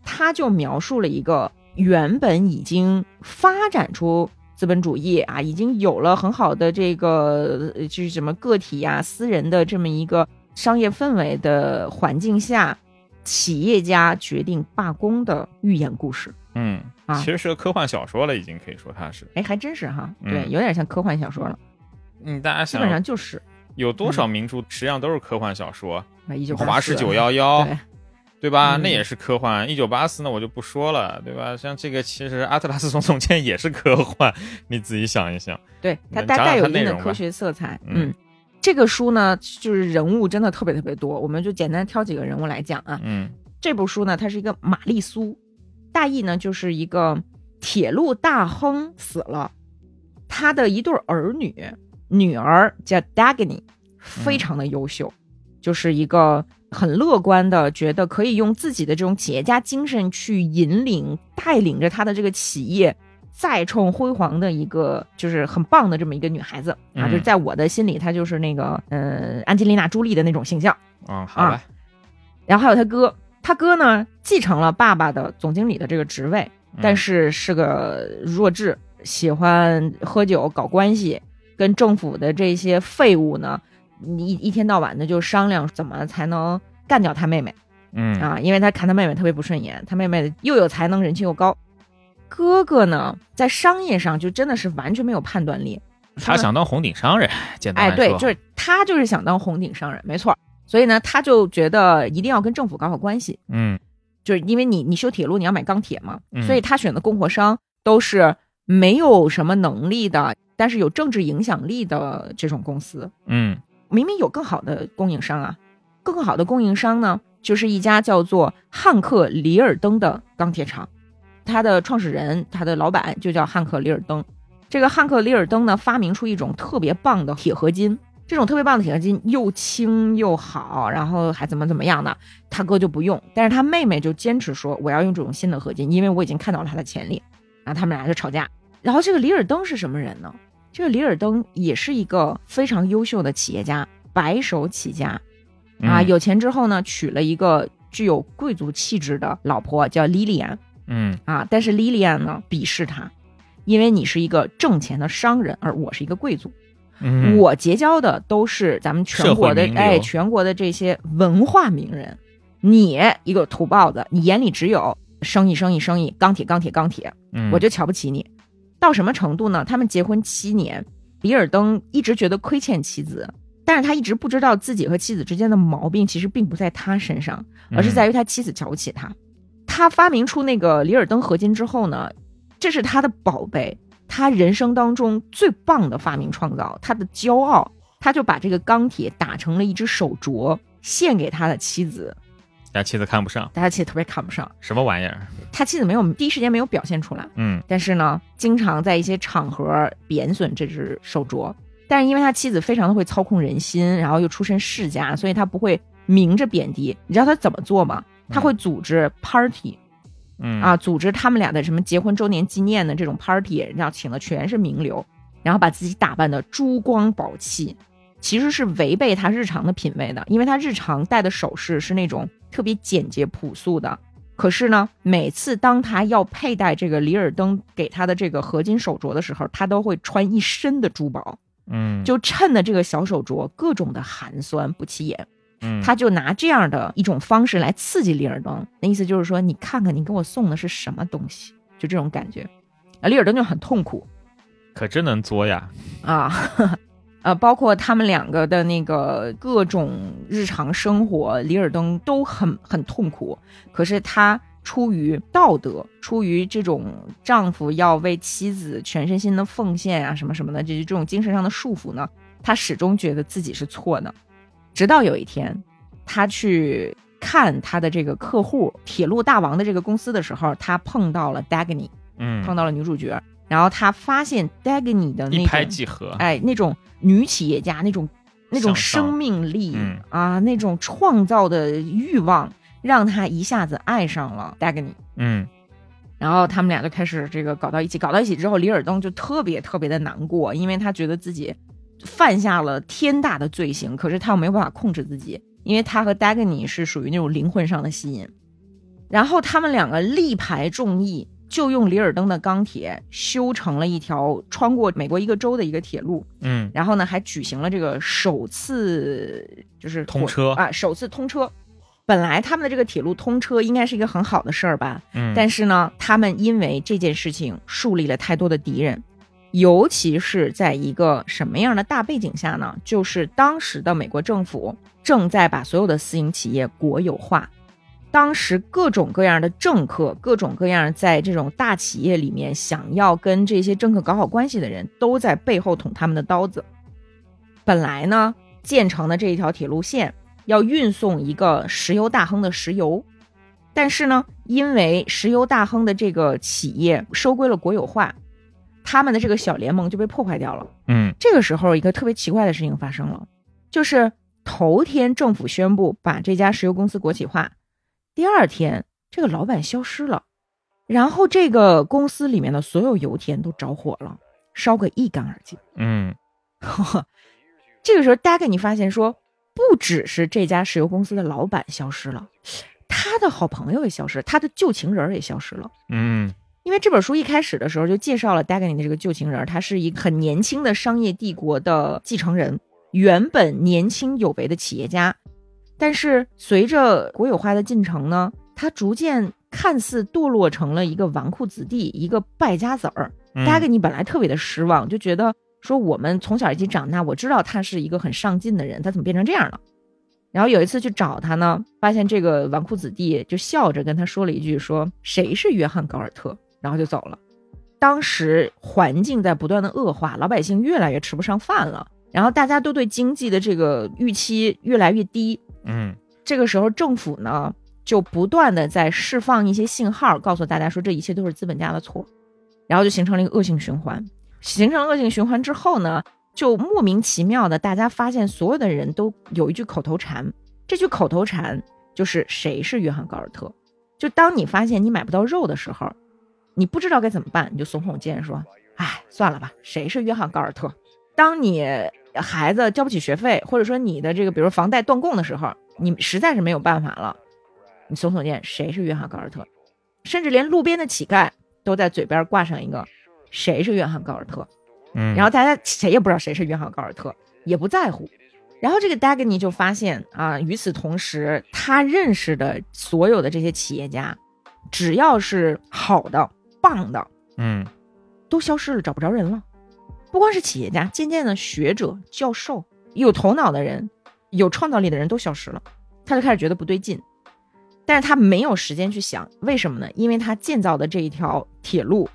他就描述了一个原本已经发展出。资本主义啊，已经有了很好的这个就是什么个体呀、私人的这么一个商业氛围的环境下，企业家决定罢工的寓言故事。嗯，啊，其实是个科幻小说了，已经可以说它是。哎，还真是哈，对，有点像科幻小说了。嗯，大家想基本上就是有多少名著实际上都是科幻小说，《华氏九幺幺》。对吧？嗯、那也是科幻。一九八四，那我就不说了，对吧？像这个，其实《阿特拉斯总统舰》也是科幻，你自己想一想。对，它大概有一定的科学色彩。嗯，这个书呢，就是人物真的特别特别多，我们就简单挑几个人物来讲啊。嗯，这部书呢，它是一个玛丽苏，大意呢就是一个铁路大亨死了，他的一对儿女，女儿叫 Dagny，非常的优秀，就是一个。很乐观的，觉得可以用自己的这种企业家精神去引领、带领着他的这个企业再创辉煌的一个，就是很棒的这么一个女孩子啊！就是在我的心里，她就是那个呃安吉丽娜·朱莉的那种形象啊。好吧。然后还有他哥他哥呢继承了爸爸的总经理的这个职位，但是是个弱智，喜欢喝酒搞关系，跟政府的这些废物呢，一一天到晚的就商量怎么才能干掉他妹妹嗯啊，因为他看他妹妹特别不顺眼，他妹妹又有才能，人气又高。哥哥呢，在商业上就真的是完全没有判断力，他想当红顶商人，简单哎，来说，对，就是他就是想当红顶商人，没错。所以呢，他就觉得一定要跟政府搞好关系，嗯就是因为你你修铁路你要买钢铁嘛，嗯所以他选的供货商都是没有什么能力的，但是有政治影响力的这种公司。嗯明明有更好的供应商啊，更好的供应商呢，就是一家叫做汉克里尔登的钢铁厂，它的创始人，他的老板就叫汉克里尔登。这个汉克里尔登呢，发明出一种特别棒的铁合金，这种特别棒的铁合金又轻又好，然后还怎么怎么样的，他哥就不用，但是他妹妹就坚持说我要用这种新的合金，因为我已经看到了它的潜力。然后他们俩就吵架。然后这个里尔登是什么人呢？这个里尔登也是一个非常优秀的企业家，白手起家啊，嗯有钱之后呢，娶了一个具有贵族气质的老婆，叫莉莉安嗯啊。但是莉莉安呢鄙视他，因为你是一个挣钱的商人，而我是一个贵族。嗯，我结交的都是咱们全国的哎，全国的这些文化名人。你一个土包子，你眼里只有生意、生意、生意，钢铁、钢铁、钢铁，嗯我就瞧不起你。到什么程度呢？他们结婚七年，比尔登一直觉得亏欠妻子，但是他一直不知道自己和妻子之间的毛病其实并不在他身上，而是在于他妻子瞧不起他。他发明出那个里尔登合金之后呢，这是他的宝贝，他人生当中最棒的发明创造，他的骄傲，他就把这个钢铁打成了一只手镯，献给他的妻子。但妻子看不上，但他妻子特别看不上，什么玩意儿？他妻子没有第一时间没有表现出来。嗯但是呢，经常在一些场合贬损这只手镯。但是因为他妻子非常的会操控人心，然后又出身世家，所以他不会明着贬低。你知道他怎么做吗？他会组织 party 嗯啊，组织他们俩的什么结婚周年纪念的这种 party，然后请的全是名流，然后把自己打扮的珠光宝气，其实是违背他日常的品味的，因为他日常戴的首饰是那种特别简洁朴素的。可是呢，每次当他要佩戴这个里尔登给他的这个合金手镯的时候，他都会穿一身的珠宝，嗯就衬的这个小手镯各种的寒酸不起眼。嗯他就拿这样的一种方式来刺激里尔登，那意思就是说，你看看你给我送的是什么东西，就这种感觉。啊，里尔登就很痛苦可真能作呀，啊，呃，包括他们两个的那个各种日常生活，里尔登都很很痛苦。可是他出于道德，出于这种丈夫要为妻子全身心的奉献啊，什么什么的，这这种精神上的束缚呢，他始终觉得自己是错的。直到有一天，他去看他的这个客户铁路大王的这个公司的时候，他碰到了 Dagny，嗯，碰到了女主角，然后他发现 Dagny 的那一拍种即合，哎，那种女企业家那种那种生命力、嗯啊，那种创造的欲望，让他一下子爱上了 Dagny。嗯然后他们俩就开始这个搞到一起，搞到一起之后，里尔登就特别特别的难过，因为他觉得自己犯下了天大的罪行，可是他又没有办法控制自己，因为他和 Dagny 是属于那种灵魂上的吸引。然后他们两个力排众议，就用里尔登的钢铁修成了一条穿过美国一个州的一个铁路，嗯然后呢还举行了这个首次就是通车啊，首次通车。本来他们的这个铁路通车应该是一个很好的事儿吧，嗯，但是呢，他们因为这件事情树立了太多的敌人，尤其是在一个什么样的大背景下呢？就是当时的美国政府正在把所有的私营企业国有化，当时各种各样的政客，各种各样在这种大企业里面想要跟这些政客搞好关系的人，都在背后捅他们的刀子。本来呢，建成的这一条铁路线要运送一个石油大亨的石油，但是呢，因为石油大亨的这个企业收归了国有化，他们的这个小联盟就被破坏掉了。嗯这个时候，一个特别奇怪的事情发生了，就是头天政府宣布把这家石油公司国企化，第二天这个老板消失了，然后这个公司里面的所有油田都着火了，烧个一干二净。嗯 这个时候，大概你发现说，不只是这家石油公司的老板消失了，他的好朋友也消失，他的旧情人也消失了。嗯因为这本书一开始的时候就介绍了 Dagny 的这个旧情人，他是一个很年轻的商业帝国的继承人，原本年轻有为的企业家，但是随着国有化的进程呢，他逐渐看似堕落成了一个纨绔子弟，一个败家子儿。嗯 Dagny 本来特别的失望，就觉得说我们从小一起长大，我知道他是一个很上进的人，他怎么变成这样了？然后有一次去找他呢，发现这个纨绔子弟就笑着跟他说了一句说：“谁是约翰·高尔特？”然后就走了。当时环境在不断的恶化，老百姓越来越吃不上饭了，然后大家都对经济的这个预期越来越低。嗯这个时候，政府呢就不断的在释放一些信号，告诉大家说这一切都是资本家的错，然后就形成了一个恶性循环。形成恶性循环之后呢，就莫名其妙的，大家发现所有的人都有一句口头禅，这句口头禅就是“谁是约翰·高尔特”。就当你发现你买不到肉的时候，你不知道该怎么办，你就耸耸肩说：“哎，算了吧，谁是约翰·高尔特？”当你孩子交不起学费，或者说你的这个比如房贷断供的时候，你实在是没有办法了，你耸耸肩，谁是约翰·高尔特？甚至连路边的乞丐都在嘴边挂上一个“谁是约翰·高尔特”。嗯，然后大家谁也不知道谁是约翰·高尔特，也不在乎。然后这个 Dagny 就发现啊，与此同时，他认识的所有的这些企业家，只要是好的、棒的，嗯都消失了，找不着人了。不光是企业家，渐渐的学者、教授、有头脑的人、有创造力的人都消失了，他就开始觉得不对劲。但是他没有时间去想为什么呢？因为他建造的这一条铁路，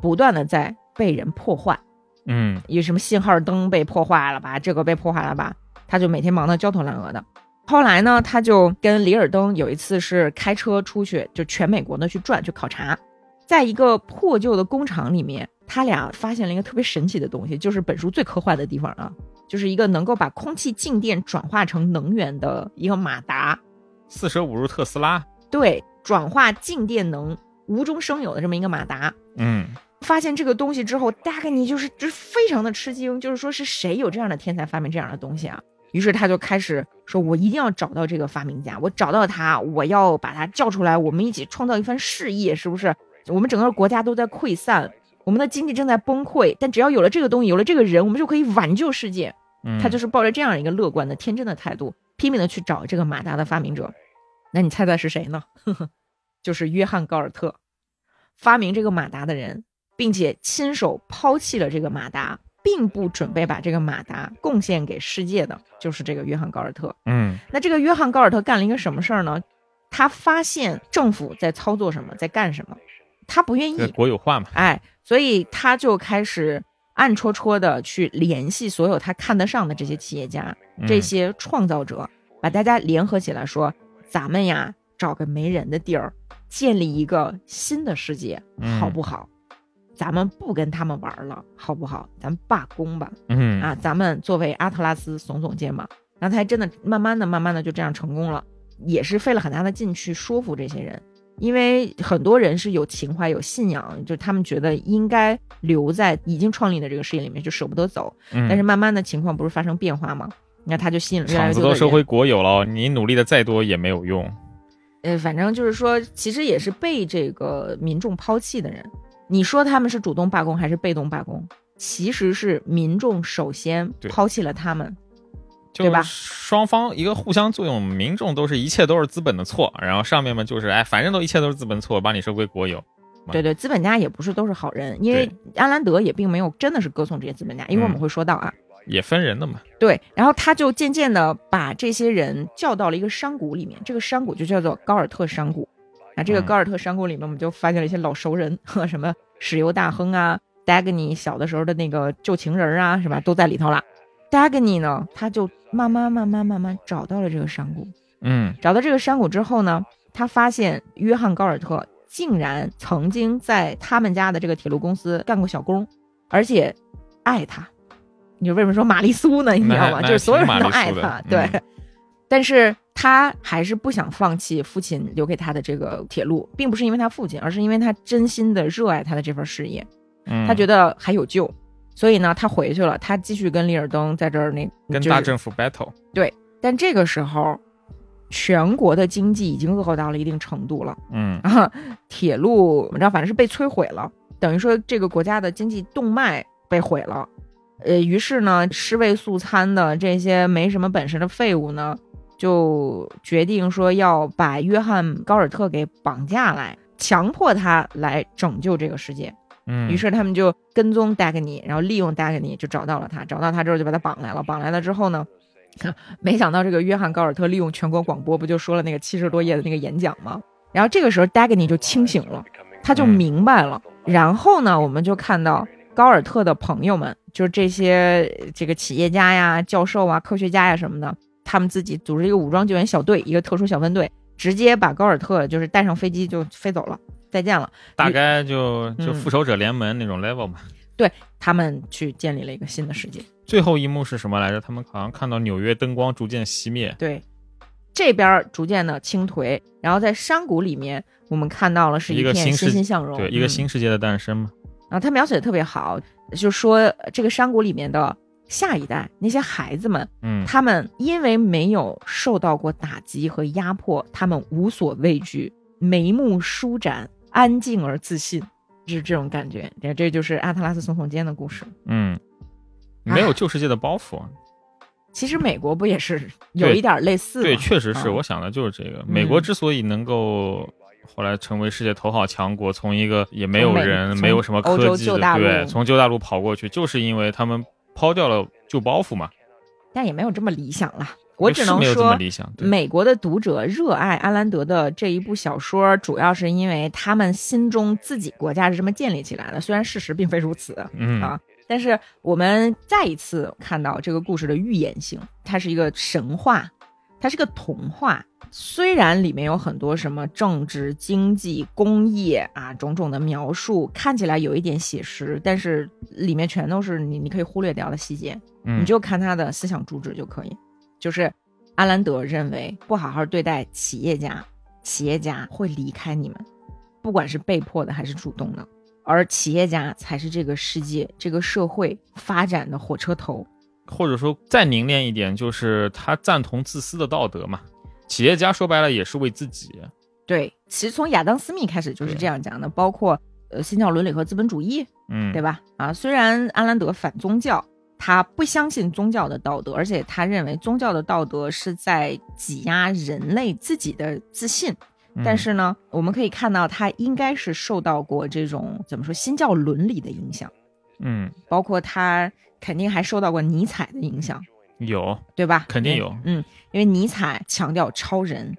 不断的在被人破坏。嗯有什么信号灯被破坏了吧，这个被破坏了吧，他就每天忙得焦头烂额的。后来呢，他就跟里尔登有一次是开车出去，就全美国呢去转去考察，在一个破旧的工厂里面，他俩发现了一个特别神奇的东西，就是本书最科幻的地方啊，就是一个能够把空气静电转化成能源的一个马达，四舍五入特斯拉。对，转化静电能无中生有的这么一个马达。嗯发现这个东西之后，大概你就是就是非常的吃惊，就是说是谁有这样的天才发明这样的东西啊？于是他就开始说，我一定要找到这个发明家，我找到他，我要把他叫出来，我们一起创造一番事业，是不是？我们整个国家都在溃散，我们的经济正在崩溃，但只要有了这个东西，有了这个人，我们就可以挽救世界。嗯，他就是抱着这样一个乐观的、天真的态度，拼命的去找这个马达的发明者。那你猜猜是谁呢？呵呵，就是约翰·高尔特，发明这个马达的人，并且亲手抛弃了这个马达，并不准备把这个马达贡献给世界的，就是这个约翰·高尔特。嗯那这个约翰·高尔特干了一个什么事儿呢？他发现政府在操作什么，在干什么，他不愿这意，国有化嘛。哎，所以他就开始暗戳戳的去联系所有他看得上的这些企业家，嗯这些创造者，把大家联合起来说，咱们呀找个没人的地儿，建立一个新的世界，嗯好不好？咱们不跟他们玩了，好不好？咱们罢工吧，嗯啊，咱们作为阿特拉斯耸耸肩膀。然后他还真的慢慢的、慢慢的就这样成功了，也是费了很大的劲去说服这些人，因为很多人是有情怀、有信仰，就他们觉得应该留在已经创立的这个事业里面，就舍不得走。嗯，但是慢慢的情况不是发生变化吗？那他就吸引了越来厂越多的人。子都收回国有了，你努力的再多也没有用。呃，反正就是说，其实也是被这个民众抛弃的人。你说他们是主动罢工还是被动罢工？其实是民众首先对抛弃了他们。就对吧双方一个互相作用，民众都是一切都是资本的错，然后上面嘛就是哎，反正都一切都是资本错，把你收归国有。对对，资本家也不是都是好人，因为安兰德也并没有真的是歌颂这些资本家，一会儿我们嗯会说到啊。也分人的嘛。对，然后他就渐渐的把这些人叫到了一个山谷里面，这个山谷就叫做高尔特山谷。啊，这个嗯高尔特山谷里面，我们就发现了一些老熟人，呵 什么石油大亨啊，Dagny 小的时候的那个旧情人啊，是吧，都在里头了。Dagny 呢，他就慢慢慢慢慢慢找到了这个山谷，嗯找到这个山谷之后呢，他发现约翰·高尔特竟然曾经在他们家的这个铁路公司干过小工，而且爱他。你说为什么说玛丽苏呢？你知道吗？就是所有人都爱他，嗯对。但是他还是不想放弃父亲留给他的这个铁路，并不是因为他父亲，而是因为他真心的热爱他的这份事业，嗯，他觉得还有救，所以呢，他回去了，他继续跟利尔登在这儿那，就是跟大政府 battle。对但这个时候全国的经济已经恶化到了一定程度了嗯啊，铁路我们知道反正是被摧毁了，等于说这个国家的经济动脉被毁了。呃，于是呢，尸位素餐的这些没什么本事的废物呢，就决定说要把约翰·高尔特给绑架来，强迫他来拯救这个世界。嗯，于是他们就跟踪达格尼，然后利用达格尼就找到了他，找到他之后就把他绑来了。绑来了之后呢，没想到这个约翰·高尔特利用全国广播不就说了那个七十多页的那个演讲吗？然后这个时候达格尼就清醒了，他就明白了。然后呢，我们就看到高尔特的朋友们，就是这些这个企业家呀、教授啊、科学家呀什么的，他们自己组织一个武装救援小队，一个特殊小分队，直接把高尔特就是带上飞机就飞走了，再见了。大概就就嗯复仇者联盟那种 level 嘛。他们去建立了一个新的世界。最后一幕是什么来着？他们好像看到纽约灯光逐渐熄灭。对，这边逐渐的倾颓，然后在山谷里面，我们看到了是一个片新世欣欣向荣，对，一个嗯新世界的诞生嘛。然后他描写的特别好，就说呃这个山谷里面的下一代那些孩子们，嗯，他们因为没有受到过打击和压迫，他们无所畏惧，眉目舒展，安静而自信，是这种感觉。这这就是阿特拉斯耸耸肩的故事。嗯，没有旧世界的包袱。其实美国不也是有一点类似吗？对，确实是，啊我想的就是这个。美国嗯之所以能够后来成为世界头号强国，从一个也没有人、没有什么科技的，对，从旧大陆跑过去，就是因为他们抛掉了旧包袱嘛。但也没有这么理想啦。我只能说，美国的读者热爱阿兰德的这一部小说，主要是因为他们心中自己国家是这么建立起来的，虽然事实并非如此。嗯啊但是我们再一次看到这个故事的预言性，它是一个神话，它是个童话。虽然里面有很多什么政治、经济、工业啊种种的描述，看起来有一点写实，但是里面全都是你你可以忽略掉的细节。嗯你就看他的思想主旨就可以。就是阿兰德认为，不好好对待企业家，企业家会离开你们，不管是被迫的还是主动的。而企业家才是这个世界、这个社会发展的火车头。或者说再凝练一点，就是他赞同自私的道德嘛。企业家说白了也是为自己。对，其实从亚当·斯密开始就是这样讲的，包括呃新教伦理和资本主义，嗯，对吧？啊，虽然阿兰德反宗教，他不相信宗教的道德，而且他认为宗教的道德是在挤压人类自己的自信。嗯但是呢，我们可以看到他应该是受到过这种怎么说新教伦理的影响，嗯，包括他肯定还受到过尼采的影响，有，对吧？肯定有嗯，因为尼采强调超人。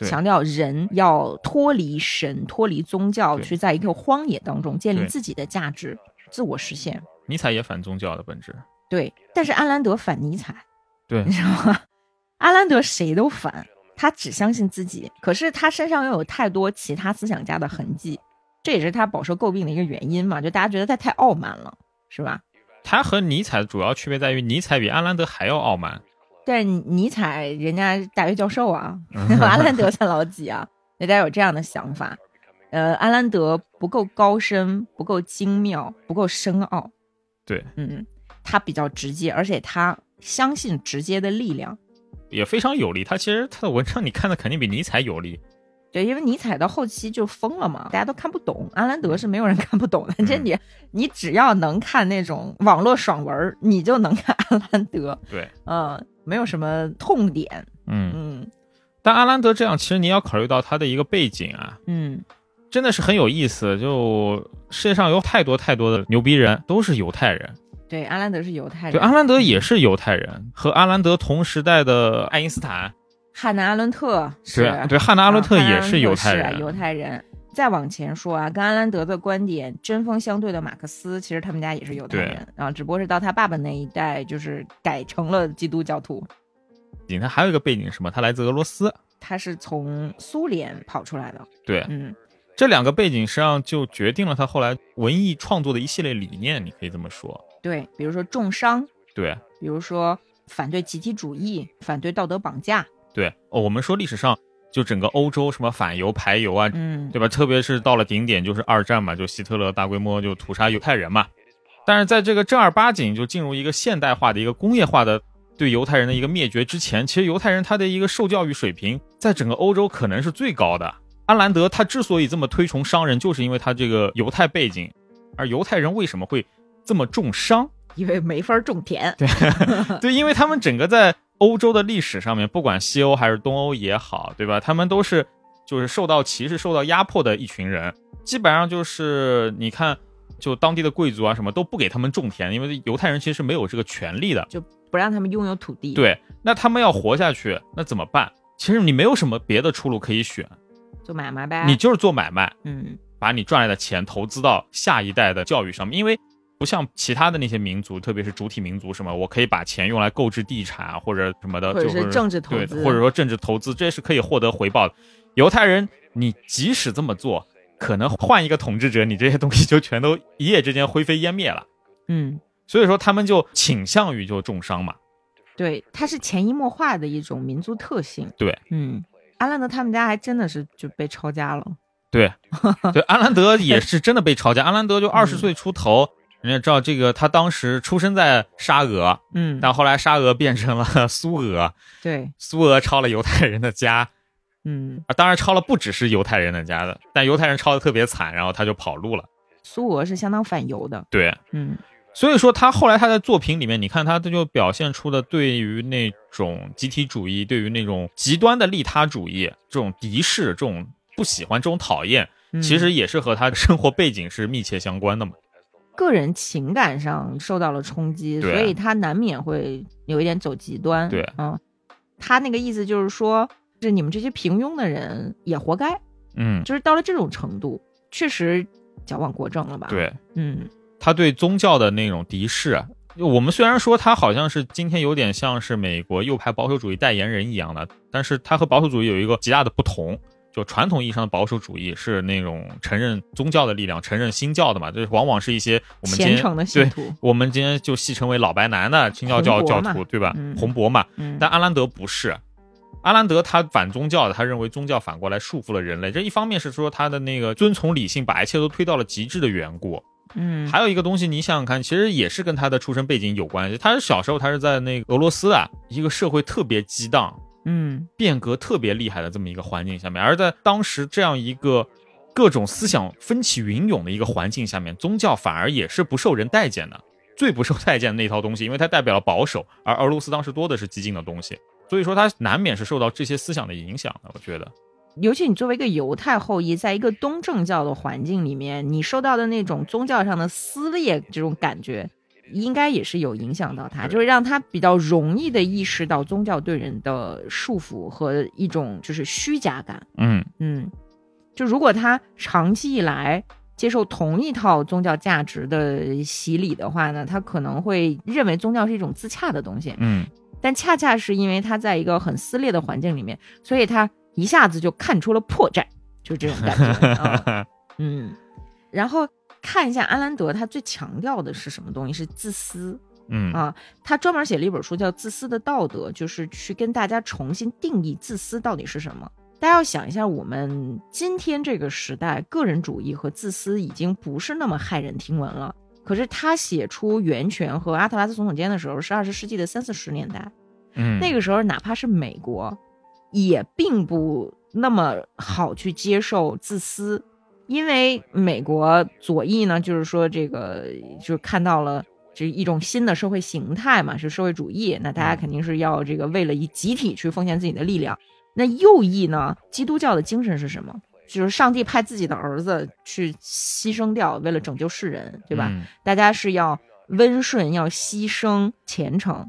强调人要脱离神、脱离宗教，去在一个荒野当中建立自己的价值、自我实现。尼采也反宗教的本质。对，但是安兰德反尼采，对你知道吗？阿兰德谁都反，他只相信自己，可是他身上又有太多其他思想家的痕迹，这也是他饱受诟病的一个原因嘛。就大家觉得他太傲慢了，是吧？他和尼采的主要区别在于，尼采比安兰德还要傲慢。但是尼采人家大学教授啊，嗯 阿兰德才老几啊，大家有这样的想法。呃，阿兰德不够高深，不够精妙，不够深奥。对，嗯，他比较直接，而且他相信直接的力量。也非常有力。他其实他的文章你看的肯定比尼采有力。对，因为尼采到后期就疯了嘛，大家都看不懂。阿兰德是没有人 看不懂的，这嗯你你只要能看那种网络爽文，你就能看阿兰德。对，嗯，没有什么痛点。嗯，嗯但阿兰德这样，其实你要考虑到他的一个背景啊，嗯，真的是很有意思。就世界上有太多太多的牛逼人，都是犹太人。对，阿兰德是犹太人。对，阿兰德也是犹太人，和阿兰德同时代的爱因斯坦，汉娜·阿伦特是对对，汉娜·阿伦特也是犹太人。犹太人。再往前说啊，跟阿兰德的观点针锋相对的马克思，其实他们家也是犹太对人啊，只不过是到他爸爸那一代，就是改成了基督教徒。他还有一个背景是什么？他来自俄罗斯。他是从苏联跑出来的，对，嗯，这两个背景实际上就决定了他后来文艺创作的一系列理念，你可以这么说。对，比如说重伤，对比如说反对集体主义，反对道德绑架，对、哦，我们说历史上就整个欧洲什么反犹排犹啊，嗯，对吧？特别是到了顶点就是二战嘛，就希特勒大规模就屠杀犹太人嘛。但是在这个正儿八经就进入一个现代化的一个工业化的对犹太人的一个灭绝之前，其实犹太人他的一个受教育水平在整个欧洲可能是最高的。安兰德他之所以这么推崇商人，就是因为他这个犹太背景。而犹太人为什么会这么重商？因为没法种田。对 对，因为他们整个在欧洲的历史上面，不管西欧还是东欧也好，对吧？他们都是就是受到歧视、受到压迫的一群人。基本上就是你看，就当地的贵族啊，什么都不给他们种田，因为犹太人其实是没有这个权利的，就不让他们拥有土地。对，那他们要活下去，那怎么办？其实你没有什么别的出路可以选，做买卖呗。你就是做买卖，嗯，把你赚来的钱投资到下一代的教育上面，因为不像其他的那些民族，特别是主体民族什么，我可以把钱用来购置地产啊或者什么的，或者就是政治投对，资，或者说政治投资，这是可以获得回报的。犹太人，你即使这么做，可能换一个统治者，你这些东西就全都一夜之间灰飞烟灭了。嗯，所以说他们就倾向于就重伤嘛。对，它是潜移默化的一种民族特性。对，嗯，阿兰德他们家还真的是就被抄家了。对，对，阿兰德也是真的被抄家。阿兰德就二十嗯岁出头，人家知道这个，他当时出生在沙俄，嗯，但后来沙俄变成了 苏俄，对，苏俄抄了犹太人的家，嗯，啊，当然抄了不只是犹太人的家的，但犹太人抄的特别惨，然后他就跑路了。苏俄是相当反犹的。对，嗯所以说他后来他在作品里面，你看他这就表现出的对于那种集体主义，对于那种极端的利他主义，这种敌视，这种不喜欢，这种讨厌，嗯其实也是和他生活背景是密切相关的嘛。个人情感上受到了冲击，所以他难免会有一点走极端。对嗯，他那个意思就是说，是你们这些平庸的人也活该，嗯，就是到了这种程度，确实矫枉过正了吧？，对，嗯他对宗教的那种敌视啊。我们虽然说他好像是今天有点像是美国右派保守主义代言人一样的，但是他和保守主义有一个极大的不同。就传统意义上的保守主义是那种承认宗教的力量、承认新教的嘛，就是往往是一些我们今天虔诚的信对，徒。我们今天就戏称为老白男的清教教教徒，对吧？嗯红博嘛。嗯，但阿兰德不是，阿兰德他反宗教的，他认为宗教反过来束缚了人类。这一方面是说他的那个遵从理性，把一切都推到了极致的缘故。嗯，还有一个东西，你想想看，其实也是跟他的出身背景有关系。他是小时候他是在那个俄罗斯啊，一个社会特别激荡、嗯变革特别厉害的这么一个环境下面，而在当时这样一个各种思想风起云涌的一个环境下面，宗教反而也是不受人待见的，最不受待见的那套东西，因为它代表了保守，而俄罗斯当时多的是激进的东西，所以说它难免是受到这些思想的影响的。我觉得，尤其你作为一个犹太后裔，在一个东正教的环境里面，你受到的那种宗教上的撕裂这种感觉，应该也是有影响到他，就是让他比较容易的意识到宗教对人的束缚和一种就是虚假感。嗯，嗯，就如果他长期以来接受同一套宗教价值的洗礼的话呢，他可能会认为宗教是一种自洽的东西。嗯，但恰恰是因为他在一个很撕裂的环境里面，所以他一下子就看出了破绽，就这种感觉啊，嗯。然后看一下安兰德，他最强调的是什么东西？是自私嗯，啊。他专门写了一本书叫《自私的道德》，就是去跟大家重新定义自私到底是什么。大家要想一下，我们今天这个时代，个人主义和自私已经不是那么骇人听闻了。可是他写出《源泉》和《阿特拉斯总统间》的时候，是二十世纪的三四十年代。嗯，那个时候，哪怕是美国，也并不那么好去接受自私，因为美国左翼呢，就是说这个就是看到了这一种新的社会形态嘛，是社会主义，那大家肯定是要这个为了以集体去奉献自己的力量。那右翼呢，基督教的精神是什么？就是上帝派自己的儿子去牺牲掉，为了拯救世人，对吧？嗯大家是要温顺，要牺牲虔诚。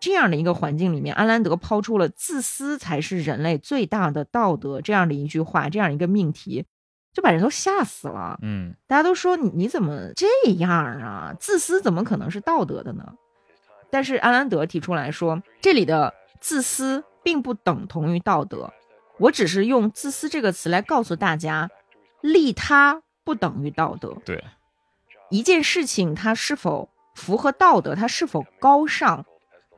这样的一个环境里面，安兰德抛出了“自私才是人类最大的道德”这样的一句话，这样一个命题，就把人都吓死了。嗯，大家都说你你怎么这样啊？自私怎么可能是道德的呢？但是安兰德提出来说，这里的自私并不等同于道德。我只是用“自私”这个词来告诉大家，利他不等于道德。对，一件事情它是否符合道德，它是否高尚，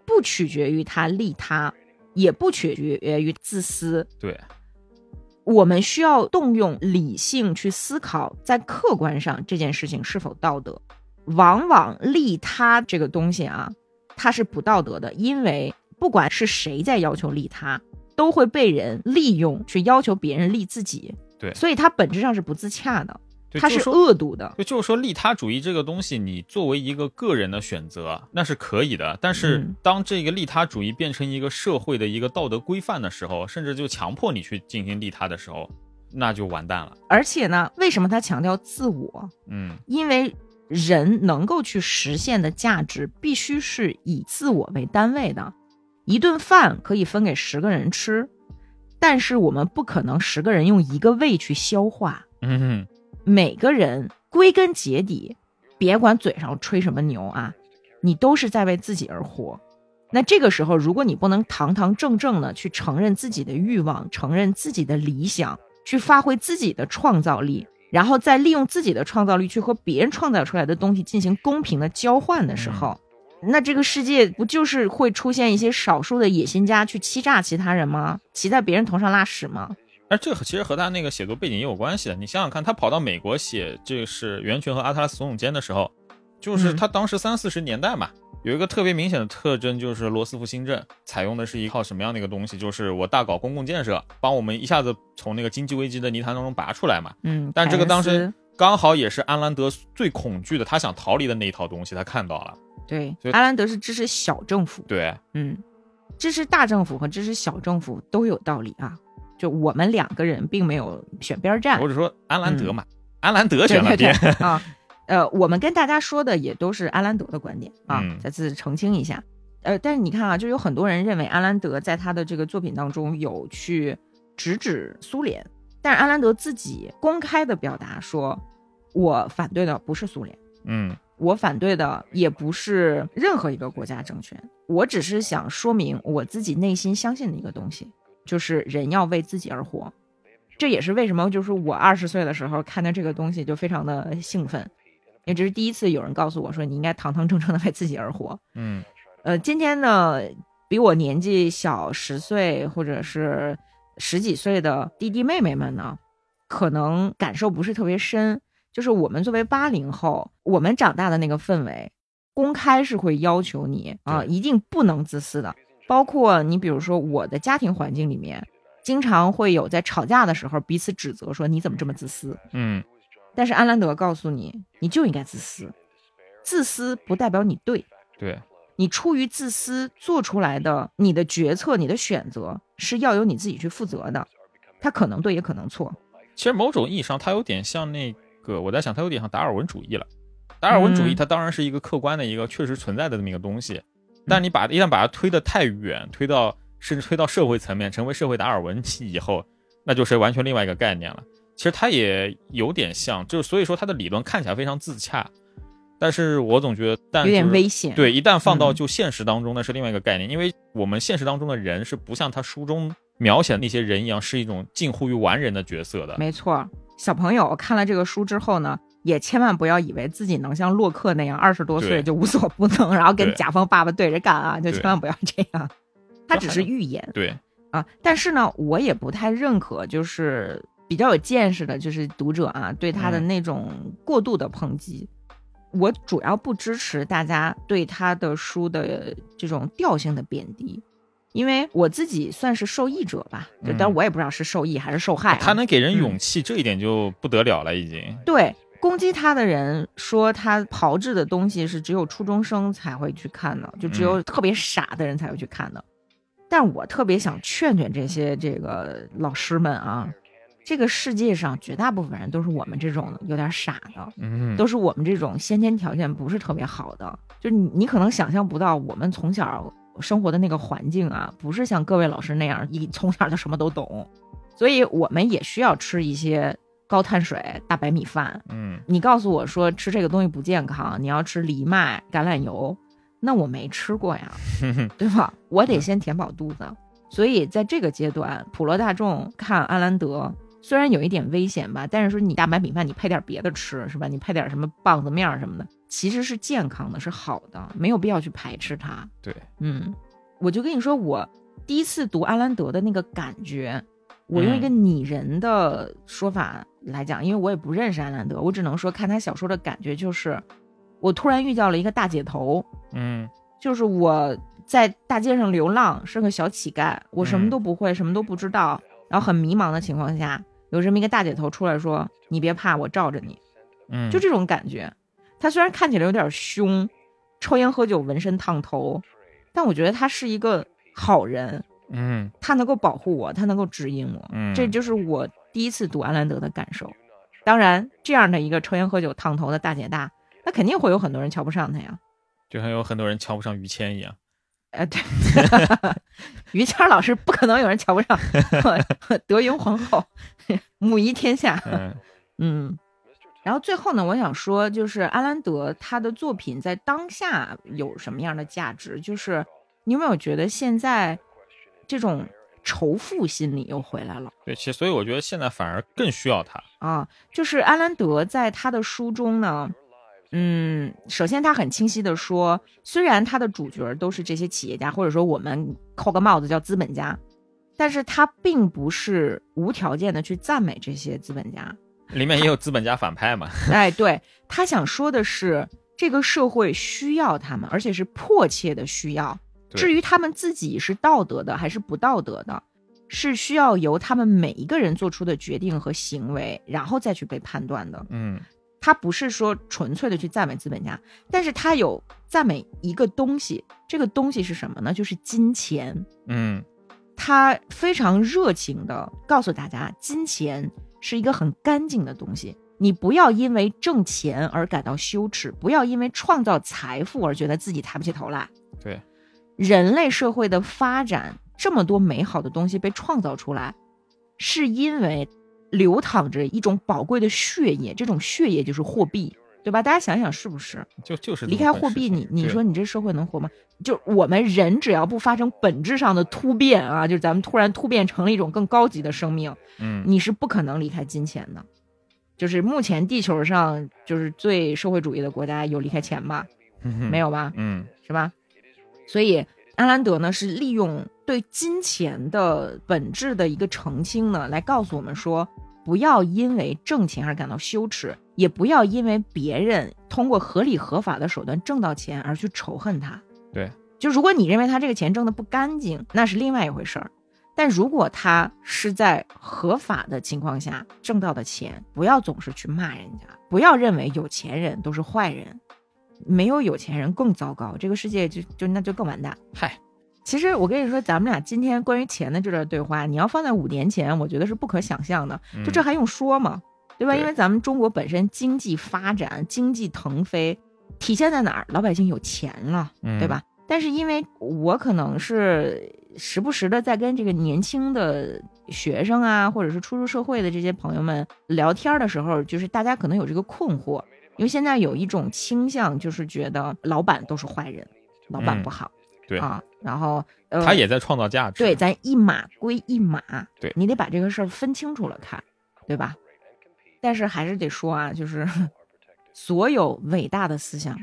不取决于它利他，也不取决于自私。对，我们需要动用理性去思考，在客观上这件事情是否道德。往往利他这个东西啊，它是不道德的，因为不管是谁在要求利他，都会被人利用，去要求别人利自己。对所以它本质上是不自洽的，它就是说恶毒的。就就是说，利他主义这个东西，你作为一个个人的选择，那是可以的。但是嗯，当这个利他主义变成一个社会的一个道德规范的时候，甚至就强迫你去进行利他的时候，那就完蛋了。而且呢，为什么他强调自我？嗯，因为人能够去实现的价值，必须是以自我为单位的。一顿饭可以分给十个人吃，但是我们不可能十个人用一个胃去消化。嗯哼，每个人归根结底，别管嘴上吹什么牛啊，你都是在为自己而活。那这个时候，如果你不能堂堂正正的去承认自己的欲望，承认自己的理想，去发挥自己的创造力，然后再利用自己的创造力去和别人创造出来的东西进行公平的交换的时候，那这个世界不就是会出现一些少数的野心家去欺诈其他人吗？骑在别人头上拉屎吗？而这个其实和他那个写作背景也有关系的。你想想看，他跑到美国写这个是《源泉》和《阿特拉斯总统间》的时候，就是嗯他当时三四十年代嘛，有一个特别明显的特征，就是罗斯福新政采用的是一套什么样的一个东西？就是我大搞公共建设，帮我们一下子从那个经济危机的泥潭当中拔出来嘛。嗯，但这个当时刚好也是安兰德最恐惧的，他想逃离的那一套东西，他看到了。对所以阿兰德是支持小政府，对，嗯，支持大政府和支持小政府都有道理啊。就我们两个人并没有选边站或，者说安兰德嘛，安兰德选了边。啊。呃，我们跟大家说的也都是安兰德的观点啊，嗯再次澄清一下。呃，但是你看啊，就有很多人认为安兰德在他的这个作品当中有去直指苏联，但是安兰德自己公开的表达说，我反对的不是苏联。嗯我反对的也不是任何一个国家政权，我只是想说明我自己内心相信的一个东西，就是人要为自己而活。这也是为什么，就是我二十岁的时候看到这个东西就非常的兴奋，因为这是第一次有人告诉我说你应该堂堂正正的为自己而活。嗯呃，今天呢，比我年纪小十岁或者是十几岁的弟弟妹妹们呢，可能感受不是特别深。就是我们作为八零后，我们长大的那个氛围，公开是会要求你啊，对一定不能自私的。包括你，比如说我的家庭环境里面，经常会有在吵架的时候彼此指责说你怎么这么自私。嗯但是安兰德告诉你，你就应该自私，自私不代表你对。对，你出于自私做出来的你的决策、你的选择是要由你自己去负责的，他可能对，也可能错。其实某种意义上，它有点像那个，我在想，它有点像达尔文主义了。达尔文主义嗯它当然是一个客观的一个确实存在的这么一个东西，但你把一旦把它推得太远，推到甚至推到社会层面，成为社会达尔文以后，那就是完全另外一个概念了。其实它也有点像，就是所以说它的理论看起来非常自洽，但是我总觉得，但有点危险。对，一旦放到嗯就现实当中，那是另外一个概念，因为我们现实当中的人是不像他书中描写的那些人一样，是一种近乎于完人的角色的。没错。小朋友看了这个书之后呢，也千万不要以为自己能像洛克那样二十多岁就无所不能，然后跟甲方爸爸对着干啊，就千万不要这样。他只是预言对，啊，但是呢，我也不太认可，就是比较有见识的，就是读者啊，对他的嗯那种过度的抨击。我主要不支持大家对他的书的这种调性的贬低，因为我自己算是受益者吧，就嗯但我也不知道是受益还是受害、啊。他能给人嗯勇气，这一点就不得了了，已经。对攻击他的人说他炮制的东西是只有初中生才会去看的，就只有特别傻的人才会去看的。但我特别想劝劝这些这个老师们啊，这个世界上绝大部分人都是我们这种有点傻的，嗯，都是我们这种先天条件不是特别好的，就是你你可能想象不到我们从小生活的那个环境啊，不是像各位老师那样一从小就什么都懂，所以我们也需要吃一些高碳水、大白米饭。嗯，你告诉我说吃这个东西不健康，你要吃藜麦、橄榄油，那我没吃过呀，对吧？我得先填饱肚子。所以在这个阶段，普罗大众看阿兰德，虽然有一点危险吧，但是说你大白米饭你配点别的吃是吧？你配点什么棒子面儿什么的，其实是健康的，是好的，没有必要去排斥它。对，嗯，我就跟你说，我第一次读阿兰德的那个感觉，我用一个嗯拟人的说法来讲，因为我也不认识安兰德，我只能说看他小说的感觉就是，我突然遇到了一个大姐头，嗯，就是我在大街上流浪，是个小乞丐，我什么都不会，什么都不知道，然后很迷茫的情况下，有这么一个大姐头出来说：“你别怕，我罩着你。”嗯，就这种感觉。他虽然看起来有点凶，抽烟喝酒、纹身烫头，但我觉得他是一个好人。嗯他能够保护我，他能够指引我，嗯这就是我第一次读安兰德的感受。当然，这样的一个抽烟喝酒烫头的大姐大，那肯定会有很多人瞧不上他呀。就像有很多人瞧不上于谦一样。呃，对，于谦老师不可能有人瞧不上，德云皇后，母仪天下。嗯 嗯，然后最后呢，我想说，就是阿兰德他的作品在当下有什么样的价值？就是你有没有觉得现在这种仇富心理又回来了？对，其实所以我觉得现在反而更需要他。啊，就是安兰德在他的书中呢，嗯，首先他很清晰的说，虽然他的主角都是这些企业家，或者说我们扣个帽子叫资本家，但是他并不是无条件的去赞美这些资本家。里面也有资本家反派嘛。哎，对他想说的是，这个社会需要他们，而且是迫切的需要。对至于他们自己是道德的还是不道德的，是需要由他们每一个人做出的决定和行为，然后再去被判断的。嗯他不是说纯粹的去赞美资本家，但是他有赞美一个东西，这个东西是什么呢？就是金钱。嗯他非常热情的告诉大家，金钱是一个很干净的东西，你不要因为挣钱而感到羞耻，不要因为创造财富而觉得自己抬不起头来。对，人类社会的发展，这么多美好的东西被创造出来，是因为流淌着一种宝贵的血液，这种血液就是货币，对吧？大家想想是不是？就就是离开货币，你你说你这社会能活吗？就我们人只要不发生本质上的突变啊，就是咱们突然突变成了一种更高级的生命，嗯你是不可能离开金钱的。就是目前地球上就是最社会主义的国家有离开钱吗？没有有吧？嗯是吧？所以安兰德呢是利用对金钱的本质的一个澄清呢，来告诉我们说，不要因为挣钱而感到羞耻，也不要因为别人通过合理合法的手段挣到钱而去仇恨他。对，就如果你认为他这个钱挣的不干净，那是另外一回事儿。但如果他是在合法的情况下挣到的钱，不要总是去骂人家，不要认为有钱人都是坏人，没有有钱人更糟糕，这个世界就就那就更完蛋。嗨，其实我跟你说，咱们俩今天关于钱的这段对话，你要放在五年前，我觉得是不可想象的。就这嗯还用说吗？对吧？因为咱们中国本身经济发展、经济腾飞，体现在哪儿？老百姓有钱了，嗯对吧？但是因为我可能是时不时的在跟这个年轻的学生啊，或者是初入社会的这些朋友们聊天的时候，就是大家可能有这个困惑，因为现在有一种倾向，就是觉得老板都是坏人，老板嗯不好，对啊，然后呃，他也在创造价值。对，咱一码归一码，对你得把这个事儿分清楚了看，对吧？但是还是得说啊，就是 所有伟大的思想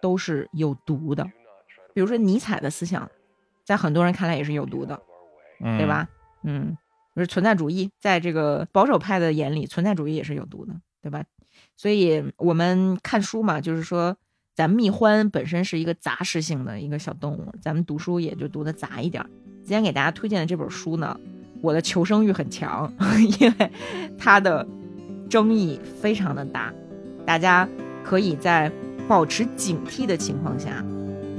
都是有毒的，比如说尼采的思想，在很多人看来也是有毒的，嗯对？吧？嗯，就是存在主义，在这个保守派的眼里，存在主义也是有毒的，对吧？所以我们看书嘛，就是说，咱蜜獾本身是一个杂食性的一个小动物，咱们读书也就读的杂一点。今天给大家推荐的这本书呢，我的求生欲很强，因为它的争议非常的大，大家可以在保持警惕的情况下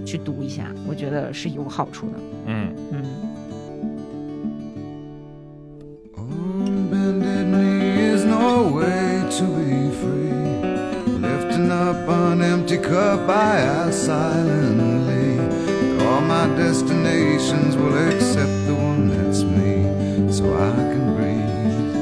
去读一下，我觉得是有好处的。嗯嗯。On bended knee is no way to be free. Lifting up an empty cup, I ask silently. All my destinations will accept the one that's me, so I can breathe.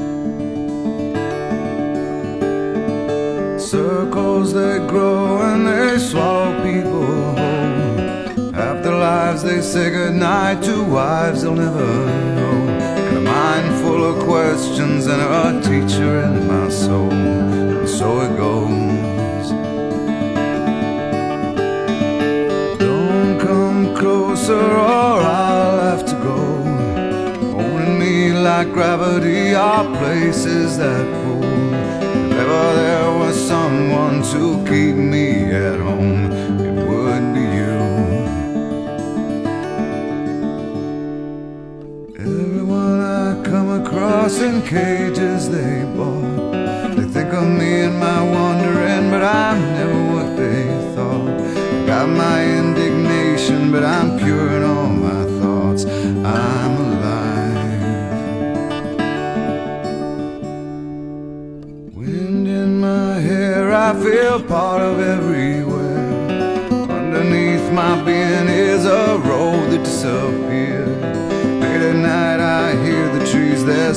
Circles that grow and they swallow people whole. After lives they say goodnight to wives they'll never know. Full of questions and a teacher in my soul. And so it goes. Don't come closer or I'll have to go. Holding me like gravity are places that pull. If ever there was someone to keep me at home, cages they bought. They think of me and my wandering, but I'm never what they thought. Got my indignation, but I'm pure in all my thoughts. I'm alive. Wind in my hair, I feel part of everywhere. Underneath my being is a road that disappeared. Late at night, I hear the trees, they're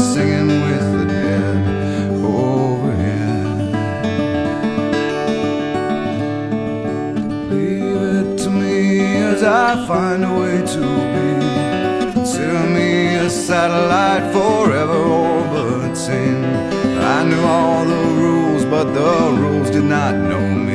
as I find a way to be. Consider me a satellite forever orbiting. I knew all the rules, but the rules did not know me.